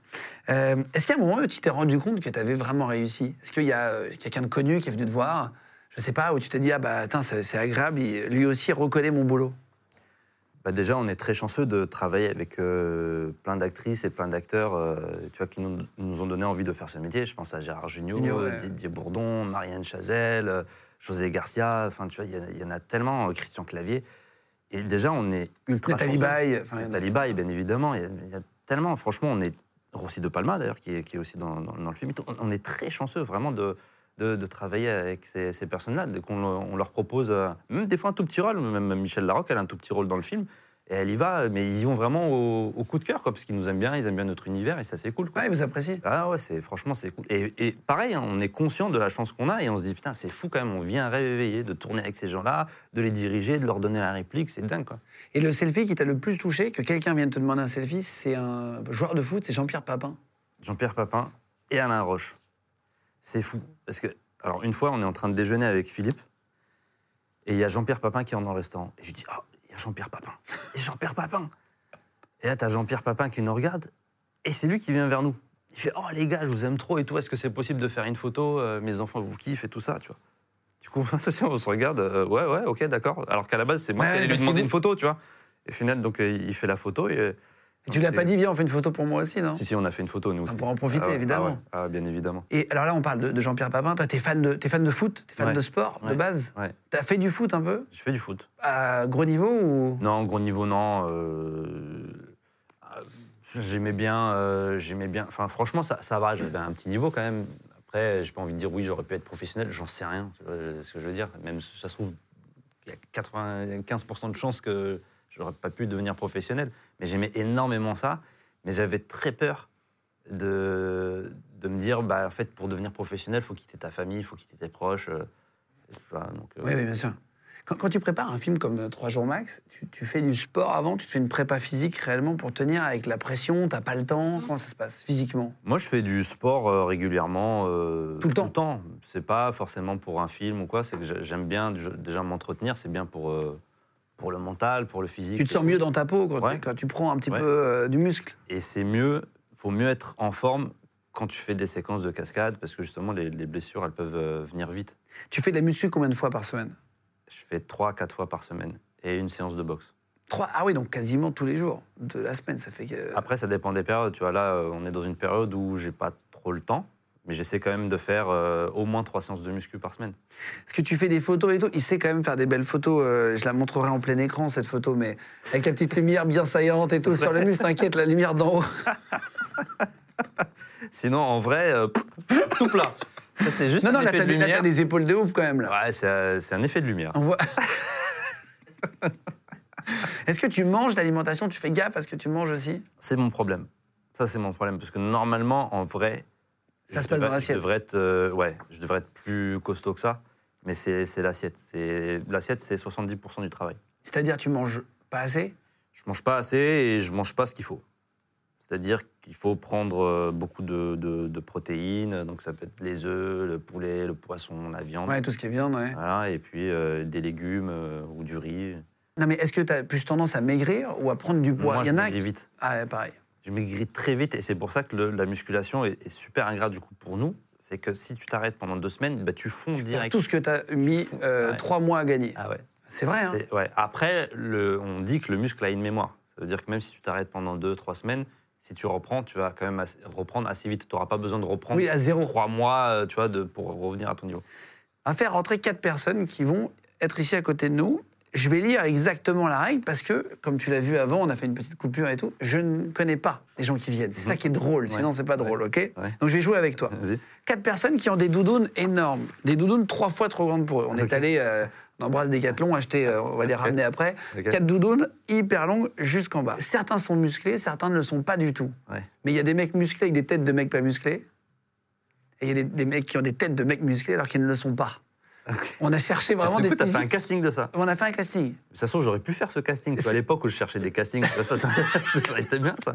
Euh, Est-ce qu'à un moment, tu t'es rendu compte que tu avais vraiment réussi? Est-ce qu'il y a euh, quelqu'un de connu qui est venu te voir Je sais pas, où tu t'es dit, ah bah, attends, c'est agréable, il- lui aussi reconnaît mon boulot? Bah, déjà, on est très chanceux de travailler avec euh, plein d'actrices et plein d'acteurs tu vois, qui nous, nous ont donné envie de faire ce métier. Je pense à Gérard Jugnot, ouais. Didier Bourdon, Marianne Chazelle, José Garcia. Enfin, tu vois, il y en a- il y, en a tellement, Christian Clavier. Et déjà, on est ultra chanceux. Baye. enfin, Nathalie Baye, bien évidemment. Il y, a, il y a tellement, franchement, on est. Rossi de Palma, d'ailleurs, qui qui est aussi dans, dans- le film. On, est très chanceux, vraiment, de, de, travailler avec ces, personnes-là. Qu'on on leur propose, euh, même des fois un tout petit rôle, même Michel Larocque, elle a un tout petit rôle dans le film. Et elle y va, mais ils y vont vraiment au, au coup de cœur, quoi, parce qu'ils nous aiment bien, ils aiment bien notre univers, et ça, c'est cool. Quoi. Ouais, vous appréciez. Ah ouais, c'est, franchement, c'est cool. Et, et pareil, hein, on est conscient de la chance qu'on a et on se dit, putain, c'est fou quand même, on vient réveiller de tourner avec ces gens-là, de les diriger, de leur donner la réplique, c'est dingue, quoi. Et le selfie qui t'a le plus touché, que quelqu'un vienne te demander un selfie, c'est un joueur de foot, c'est Jean-Pierre Papin. Jean-Pierre Papin et Alain Roche. C'est fou. Parce que, alors, une fois, on est en train de déjeuner avec Philippe et il y a Jean-Pierre Papin qui entre dans le restaurant. Et je dis, oh, Jean-Pierre Papin. Jean-Pierre Papin. Et là, t'as Jean-Pierre Papin qui nous regarde et c'est lui qui vient vers nous. Il fait, oh les gars, je vous aime trop et tout. Est-ce que c'est possible de faire une photo Euh, Mes enfants vous kiffent et tout ça, tu vois. Du coup, on se regarde. euh, ouais, ouais, ok, d'accord. Alors qu'à la base, c'est moi Ouais, qui allais bah, lui c'est demander une photo, tu vois. Et final, donc, euh, il fait la photo et. Tu l'as c'est- pas dit, viens, on fait une photo pour moi aussi, non Si, si, on a fait une photo, nous aussi. pour en profiter, Ah ouais, évidemment. ah ouais, ah bien évidemment. Et alors là, on parle de, de Jean-Pierre Papin. Toi, t'es fan de, t'es fan de foot, t'es fan Ouais. de sport, de base. Ouais. T'as fait du foot un peu Je fais du foot. à gros niveau ou Non, gros niveau, non. euh, euh, J'aimais bien, euh, j'aimais bien. Enfin, franchement, ça, ça va. J'avais un petit niveau quand même. Après, j'ai pas envie de dire oui, j'aurais pu être professionnel. J'en sais rien. Tu vois ce que je veux dire Même ça se trouve, il y a 95% de chances que j'aurais pas pu devenir professionnel. Mais j'aimais énormément ça. Mais j'avais très peur de, de me dire, bah, en fait, pour devenir professionnel, faut quitter ta famille, faut quitter tes proches. euh, donc, euh, Oui, oui, bien sûr. Quand, quand tu prépares un film comme euh, 3 jours max, tu, tu fais du sport avant, tu te fais une prépa physique réellement pour tenir avec la pression, t'as pas le temps, comment ça se passe physiquement? Moi, je fais du sport euh, régulièrement. euh, Tout le temps C'est pas forcément pour un film ou quoi. C'est que j'ai- j'aime bien déjà m'entretenir. C'est bien pour, euh, pour le mental, pour le physique. Tu te sens mieux dans ta peau quand, Ouais. tu, quand tu prends un petit Ouais. peu euh, du muscle Et c'est mieux, faut mieux être en forme quand tu fais des séquences de cascade parce que justement, les, les blessures, elles peuvent euh, venir vite. Tu fais de la muscu combien de fois par semaine? Je fais 3-4 fois par semaine et une séance de boxe. Trois? Ah oui, donc quasiment tous les jours de la semaine, ça fait que... Après, ça dépend des périodes. Tu vois, là, euh, on est dans une période où j'ai pas trop le temps. Mais j'essaie quand même de faire euh, au moins trois séances de muscu par semaine. Parce que tu fais des photos et tout, il sait quand même faire des belles photos. euh, je la montrerai en plein écran, cette photo, mais avec la petite lumière bien saillante et tout sur le muscle, t'inquiète, la lumière d'en haut. Sinon, en vrai, euh, tout plat. C'est juste Non, un non, là, effet de des, là, lumière. t'as des épaules de ouf quand même, là. Ouais, c'est c'est un effet de lumière. On voit... Est-ce que tu manges l'alimentation? Tu fais gaffe à ce que tu manges aussi? C'est mon problème. Ça, c'est mon problème. Parce que normalement, en vrai. Ça je se passe dans l'assiette. Je devrais être, euh, ouais, je devrais être plus costaud que ça. Mais c'est l'assiette. C'est- L'assiette, c'est 70% du travail. C'est-à-dire, tu manges pas assez? Je mange pas assez et je mange pas ce qu'il faut. C'est-à-dire qu'il faut prendre euh, beaucoup de, de- de protéines. Donc, ça peut être les œufs, le poulet, le poisson, la viande. Ouais, tout ce qui est viande, ouais. Voilà, et puis euh, des légumes euh, ou du riz. Non, mais est-ce que tu as plus tendance à maigrir ou à prendre du poids? Moi, Il y je en a vite. Ah, ouais, pareil. Je maigris très vite et c'est pour ça que le- la musculation est, est super ingrat du coup pour nous. C'est que si tu t'arrêtes pendant deux semaines, bah, tu fonds direct. tout ce que tu as mis euh, Ouais. trois mois à gagner. Ah ouais. C'est vrai, hein ouais. Après, le- on dit que le muscle a une mémoire. Ça veut dire que même si tu t'arrêtes pendant deux, trois semaines, si tu reprends, tu vas quand même assez- reprendre assez vite. Tu n'auras pas besoin de reprendre Oui, à zéro. trois mois euh, tu vois, de, pour revenir à ton niveau. On va faire rentrer quatre personnes qui vont être ici à côté de nous. Je vais lire exactement la règle parce que, comme tu l'as vu avant, on a fait une petite coupure et tout. Je ne connais pas les gens qui viennent. C'est ça qui est drôle, sinon Ouais. c'est pas drôle, ok Ouais. Donc je vais jouer avec toi. Quatre personnes qui ont des doudounes énormes, des doudounes trois fois trop grandes pour eux. On est allé euh, dans Brasse Décathlon acheter, euh, on va les ramener après. Quatre doudounes hyper longues jusqu'en bas. Certains sont musclés, certains ne le sont pas du tout. Mais il y a des mecs musclés avec des têtes de mecs pas musclés. Et il y a des, des mecs qui ont des têtes de mecs musclés alors qu'ils ne le sont pas. On a cherché vraiment du des coup, t'as fait un casting de ça. On a fait un casting. Ça se trouve, j'aurais pu faire ce casting. vois, À l'époque où je cherchais des castings, ça, ça, ça, ça aurait été bien, ça.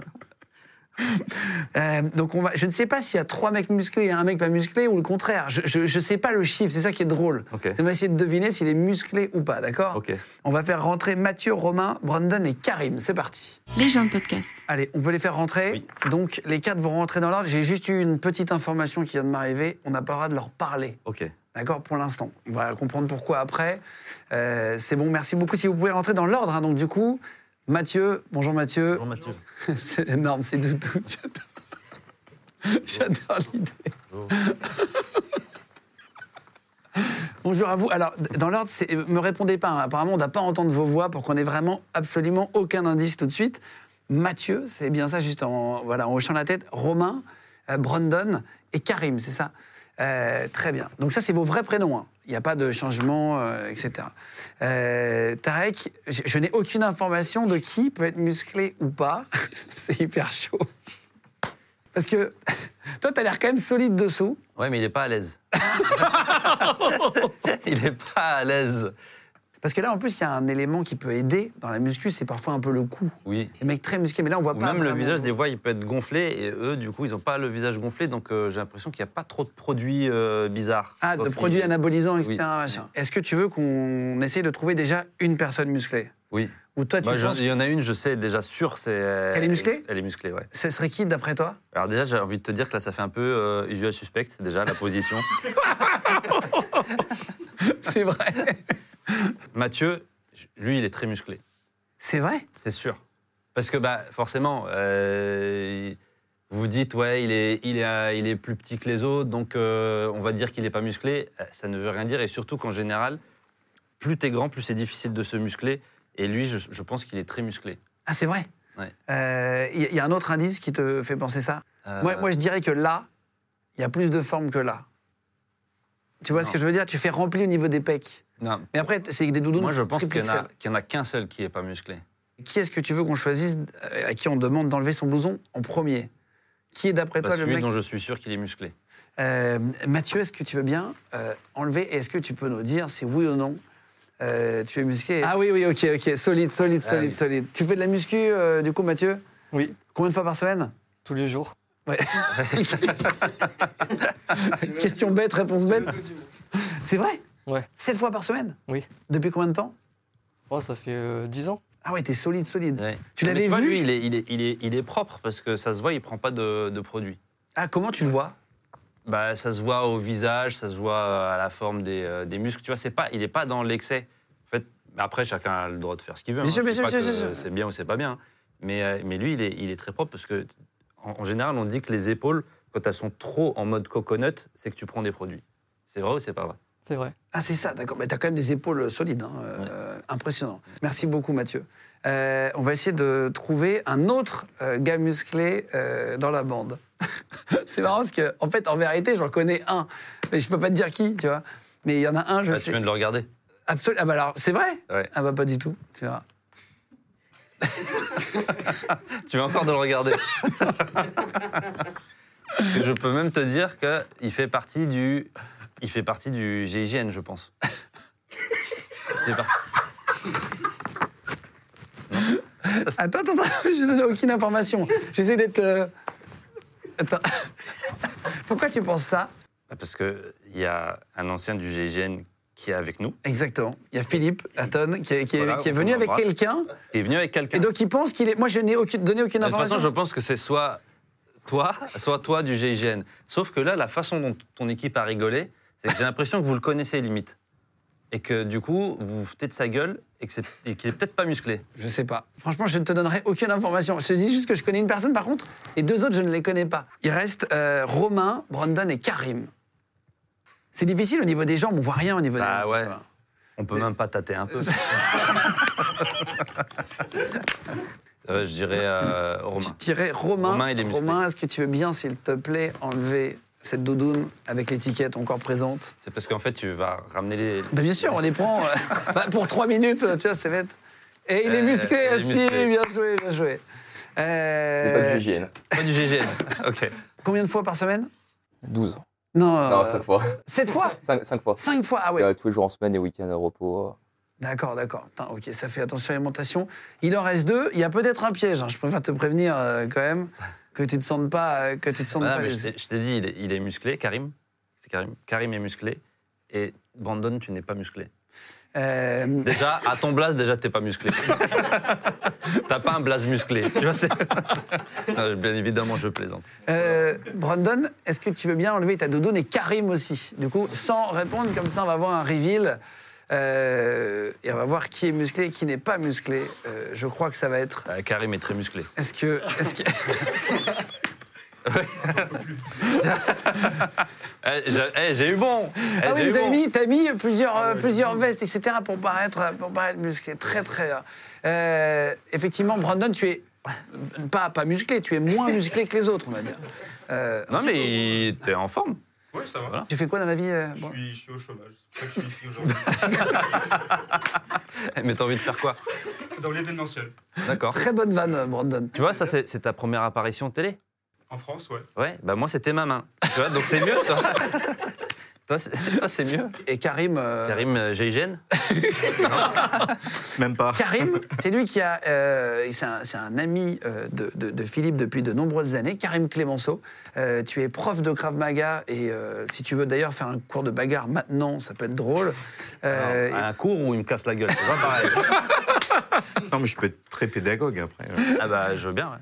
Euh, donc on va, je ne sais pas s'il y a trois mecs musclés et un mec pas musclé ou le contraire. Je ne sais pas le chiffre, c'est ça qui est drôle. Ok. On va essayer de deviner s'il est musclé ou pas, d'accord Ok. On va faire rentrer Mathieu, Romain, Brandon et Karim. C'est parti. Les gens de podcast. Allez, on peut les faire rentrer. Donc les quatre vont rentrer dans l'ordre. J'ai juste eu une petite information qui vient de m'arriver. On n'a pas le droit de leur parler. Ok. D'accord Pour l'instant. On va comprendre pourquoi après. Euh, c'est bon, merci beaucoup. Si vous pouvez rentrer dans l'ordre, hein. donc du coup, Mathieu, bonjour Mathieu. Bonjour Mathieu. c'est énorme, c'est doudou. J'adore. J'adore l'idée. Bonjour à vous. Alors, dans l'ordre, c'est- me répondez pas. hein. Apparemment, on n'a pas entendre vos voix pour qu'on ait vraiment absolument aucun indice tout de suite. Mathieu, c'est bien ça, juste en, voilà, en hochant la tête. Romain, euh, Brandon et Karim, c'est ça? Euh, Très bien. Donc ça, c'est vos vrais prénoms. hein. Il n'y a pas de changement, euh, etc. Euh, Tarek, je, je n'ai aucune information de qui peut être musclé ou pas. c'est hyper chaud. Parce que toi, tu as l'air quand même solide dessous. Ouais, mais il est pas à l'aise. il est pas à l'aise. Parce que là, en plus, il y a un élément qui peut aider dans la muscu, c'est parfois un peu le cou. Oui. Les mecs très musclés, mais là, on voit Ou pas. même le visage, des fois, il peut être gonflé et eux, du coup, ils n'ont pas le visage gonflé, donc euh, j'ai l'impression qu'il n'y a pas trop de produits euh, bizarres. Ah, de produits anabolisants, etc. Oui. Est-ce que tu veux qu'on essaye de trouver déjà une personne musclée? Oui. Ou toi, tu Bah, penses il y en a une, je sais déjà sûr, c'est. Elle est musclée? Elle est musclée, ouais. ce serait qui d'après toi? Alors déjà, j'ai envie de te dire que là, ça fait un peu euh, usual suspect, déjà, la position. C'est vrai. Mathieu, lui, il est très musclé. C'est vrai? C'est sûr. Parce que bah, forcément, euh, vous dites, ouais, il est, il, est, euh, il est plus petit que les autres, donc euh, on va dire qu'il n'est pas musclé. Ça ne veut rien dire. Et surtout qu'en général, plus tu es grand, plus c'est difficile de se muscler. Et lui, je, je pense qu'il est très musclé. Ah, c'est vrai? Ouais. Euh, Il y, y a un autre indice qui te fait penser ça? Moi, moi, je dirais que là, il y a plus de forme que là. Tu vois ce que je veux dire? Tu fais rempli au niveau des pecs. Non, Mais après, c'est des doudous. moi, je pense qu'il n'y en, a- XL. qu'il y en a qu'un seul qui n'est pas musclé. Qui est-ce que tu veux qu'on choisisse, euh, à qui on demande d'enlever son blouson en premier? Qui est d'après Bah, toi le celui mec dont je suis sûr qu'il est musclé. Euh, Mathieu, est-ce que tu veux bien euh, enlever et est-ce que tu peux nous dire si oui ou non euh, tu es musclé? Ah oui, oui, ok, ok, solide, solide, Ah solide, oui. solide. Tu fais de la muscu, euh, du coup, Mathieu? Oui, Combien de fois par semaine? Tous les jours. Ouais. Question bête, réponse bête. C'est vrai? Ouais. Sept fois par semaine? Oui. Depuis combien de temps? Oh, ça fait euh, 10 ans. Ah ouais, t'es solide, solide. Ouais. Tu l'avais vu? lui, il est, il, est, il, est, il est propre parce que ça se voit, il prend pas de, de produits. Ah, comment tu le vois? Bah, ça se voit au visage, ça se voit à la forme des, euh, des muscles. Tu vois, c'est pas, il n'est pas dans l'excès. En fait, après, chacun a le droit de faire ce qu'il veut. Bien hein. C'est bien ou c'est pas bien. Mais, euh, mais lui, il est, il est très propre parce que, en, en général, on dit que les épaules, quand elles sont trop en mode coconut, c'est que tu prends des produits. C'est vrai ou c'est pas vrai? C'est vrai. Ah, c'est ça, d'accord. Mais t'as quand même des épaules solides, hein, euh, impressionnant. Merci beaucoup, Mathieu. Euh, on va essayer de trouver un autre euh, gars musclé euh, dans la bande. c'est marrant parce que, en fait, en vérité, j'en connais un, mais je peux pas te dire qui, tu vois. Mais il y en a un, je Ah, Tu sais. viens de le regarder Absolument. Ah bah alors, c'est vrai Ouais. Ah bah pas du tout, tu verras. Tu viens encore de le regarder. Je peux même te dire qu'il fait partie du, il fait partie du GIGN, je pense. C'est pas- Attends, attends, attends, je donne aucune information. J'essaie d'être. euh, Attends. Pourquoi tu penses ça? Parce qu'il y a un ancien du GIGN qui est avec nous, Exactement. Il y a Philippe Hatton qui est, qui est- Voilà, qui est on venu avec l'embrasse. quelqu'un. qui est venu avec quelqu'un. Et donc il pense qu'il est. Moi, je n'ai aucune, donné aucune De toute information. façon, je pense que c'est soit toi, soit toi du GIGN. Sauf que là, la façon dont ton équipe a rigolé, j'ai l'impression que vous le connaissez limite. Et que du coup, vous vous foutez de sa gueule et qu'il est peut-être pas musclé. Je sais pas. Franchement, je ne te donnerai aucune information. Je te dis juste que je connais une personne, par contre, et deux autres, je ne les connais pas. Il reste euh, Romain, Brandon et Karim. C'est difficile au niveau des jambes, on voit rien au niveau des Bah jambes. ouais. tu. On peut même pas tâter un peu. Euh, je dirais euh, Tu Romain. dirais Romain. Romain, il est musclé. Romain, est-ce que tu veux bien, s'il te plaît, enlever cette doudoune avec l'étiquette encore présente C'est parce qu'en fait, tu vas ramener les. bah, Bien sûr, on les prend euh, bah, pour trois minutes, tu vois, c'est bête. Et il est Euh, musclé il est aussi, musclé. bien joué, bien joué. Euh, pas du GIGN. Pas du GGN. ok. Combien de fois par semaine? 12. Non, Non, euh, 5 fois. sept fois? 5, fois. Cinq fois Ah ouais. Euh, tous les jours en semaine et week-end au repos. D'accord, d'accord. Ok, ça fait attention à l'alimentation. Il en reste deux. Il y a peut-être un piège. hein. Je préfère te prévenir euh, quand même que tu ne te sentes pas, euh, que tu te sentes pas mais je t'ai- je t'ai dit, il est, il est musclé, Karim. C'est Karim. Karim est musclé. Et Brandon, tu n'es pas musclé. Euh, Déjà, à ton blaze, déjà, t'es pas musclé. T'as pas un blaze musclé. Tu vois, c'est- Non, bien évidemment, je plaisante. euh, Brandon, est-ce que tu veux bien enlever ta doudoune et Karim aussi? Du coup, sans répondre, comme ça, on va avoir un reveal. Euh, et on va voir qui est musclé et qui n'est pas musclé. Euh, je crois que ça va être. Euh, Karim est très musclé. Est-ce que. Est-ce que... Eh, j'ai eh, j'ai eu bon. Eh, Ah oui, j'ai eu vous avez bon. mis, t'as mis plusieurs, euh, plusieurs vestes, etc. pour paraître, pour paraître musclé. Très, très. Euh, effectivement, Brandon, tu es pas, pas musclé, tu es moins musclé que les autres, on va dire. Non, mais il- t'es en forme. Oui, ça va. Voilà. tu fais quoi dans la vie euh, Je, suis, je suis au chômage. C'est pour ça que je suis ici aujourd'hui. Mais t'as envie de faire quoi? Dans l'événementiel. D'accord. Très bonne vanne, euh, Brandon. Tu vois, ça, c'est c'est ta première apparition télé? En France, ouais. Ouais, bah moi, c'était ma main. Tu vois, donc c'est mieux, toi. Toi, c'est mieux. Et Karim. euh, Karim euh, GIGN Même pas. Karim, c'est lui qui a. euh, c'est un, ami euh, de, de- de Philippe depuis de nombreuses années. Karim Clémenceau, Euh, tu es prof de Krav Maga et euh, si tu veux d'ailleurs faire un cours de bagarre maintenant, ça peut être drôle. Euh, Alors, Un cours ou une casse la gueule, c'est pas pareil. Non, mais je peux être très pédagogue après. ouais. Ah bah, je veux bien, ouais.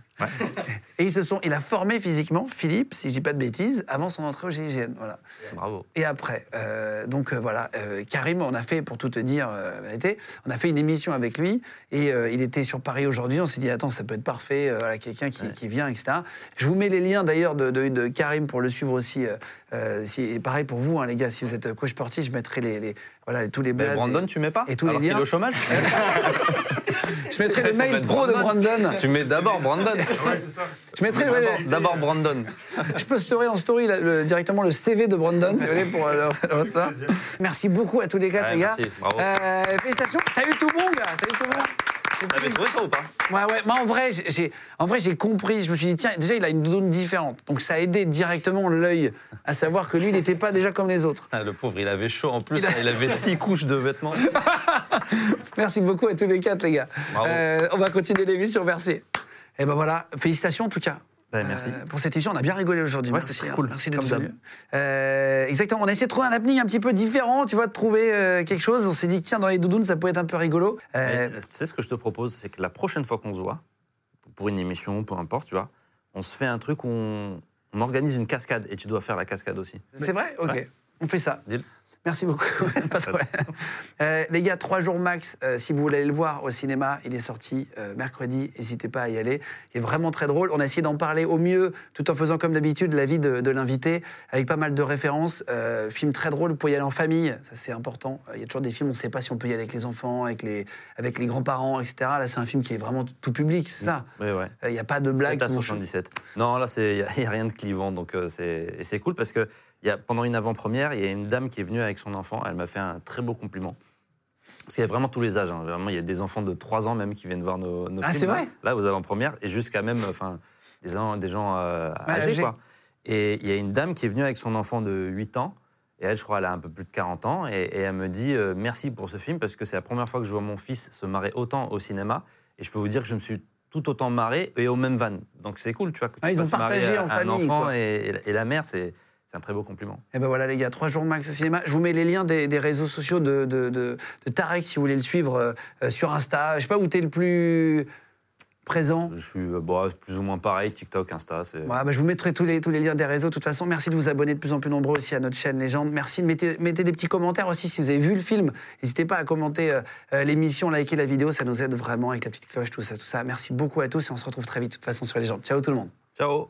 Et ils se sont, il a formé physiquement Philippe, si je dis pas de bêtises, avant son entrée au GIGN. Voilà. Bravo. Et après, euh, donc euh, voilà, euh, Karim, on a fait, pour tout te dire la vérité, on a fait une émission avec lui et il était sur Paris aujourd'hui. On s'est dit, attends, ça peut être parfait, voilà, quelqu'un qui, Ouais. qui vient, etc. Je vous mets les liens d'ailleurs de, de- de Karim pour le suivre aussi. Euh, euh, si- et pareil pour vous, hein, les gars, si vous êtes coach sportif, je mettrai les, les- voilà, tous les Mais blazes. Brandon, et- tu mets pas et tous les Alors est liens. au chômage je mettrai le mail pro de Brandon. Tu mets d'abord Brandon. Ouais, c'est ça. Je mettrai le- D'abord- D'abord Brandon. Je peux story en story là, le- directement le CV de Brandon, si vous voulez, pour euh, ça. Merci beaucoup à tous les quatre, Ouais, les gars. merci, bravo. Euh, félicitations. T'as eu tout bon, gars. T'as eu tout bon. T'avais trouvé ça ou pas Ouais, ouais. Moi, en vrai, j'ai- en vrai, j'ai compris. Je me suis dit, tiens, déjà, il a une doudoune différente. Donc, ça a aidé directement l'œil à savoir que lui, il n'était pas déjà comme les autres. Ah, Le pauvre, il avait chaud en plus. Il a- Il avait six couches de vêtements. Merci beaucoup à tous les quatre, les gars. Bravo. Euh, on va continuer l'émission. Merci. Et ben voilà. Félicitations, en tout cas. Ouais, merci. Euh, pour cette émission, on a bien rigolé aujourd'hui. Ouais, c'était hein. cool, Merci d'être venu. Euh, exactement. On a essayé de trouver un happening un petit peu différent, tu vois, de trouver euh, quelque chose. On s'est dit tiens, dans les doudounes, ça pouvait être un peu rigolo. Mais, tu sais ce que je te propose, c'est que la prochaine fois qu'on se voit, pour une émission, peu importe, tu vois, on se fait un truc où on, on organise une cascade et tu dois faire la cascade aussi. c'est vrai? Ok. Ouais. On fait ça. Deal. Merci beaucoup. Euh, les gars, trois jours max, euh, si vous voulez aller le voir au cinéma, il est sorti euh, mercredi, n'hésitez pas à y aller. Il est vraiment très drôle. On a essayé d'en parler au mieux, tout en faisant comme d'habitude la vie de, de l'invité, avec pas mal de références. Film très drôle, pouvez y aller en famille, ça c'est important. Il y a toujours des films, on ne sait pas si on peut y aller avec les enfants, avec les, avec les grands-parents, etc. Là, c'est un film qui est vraiment tout public, c'est ça? Oui, ouais. Euh, Il n'y a pas de blagues. 7 à qui vont- 77. Non, là, il n'y a, rien de clivant. Donc, c'est et c'est cool parce que y a, pendant une avant-première, il y a une dame qui est venue avec son enfant. Elle m'a fait un très beau compliment. Parce qu'il y a vraiment tous les âges. hein. Vraiment, il y a des enfants de 3 ans même qui viennent voir nos, nos Ah, films. vrai? Là, aux avant-premières. Et jusqu'à même enfin, des, gens- des gens euh, âgés. Quoi. Et il y a une dame qui est venue avec son enfant de 8 ans. Et elle, je crois, elle a un peu plus de 40 ans. Et, et elle me dit euh, merci pour ce film parce que c'est la première fois que je vois mon fils se marrer autant au cinéma. Et je peux vous dire que je me suis tout autant marré et au même van. Donc c'est cool, tu vois. Que Ah, tu ils ont partagé un- en un famille, enfant et, et la mère, c'est c'est un très beau compliment. Et ben voilà les gars, trois jours max au cinéma. Je vous mets les liens des, des réseaux sociaux de, de, de- de Tarek si vous voulez le suivre euh, euh, sur Insta. Je sais pas où t'es le plus présent. Je suis euh, bon, plus ou moins pareil, TikTok, Insta. bah, je vous mettrai tous les, tous les liens des réseaux. De toute façon, merci de vous abonner de plus en plus nombreux aussi à notre chaîne Légende. Merci de mettez, mettez des petits commentaires aussi si vous avez vu le film. N'hésitez pas à commenter euh, l'émission, liker la vidéo, ça nous aide vraiment avec la petite cloche, tout ça, tout ça. Merci beaucoup à tous et on se retrouve très vite de toute façon sur Légende. Ciao tout le monde. Ciao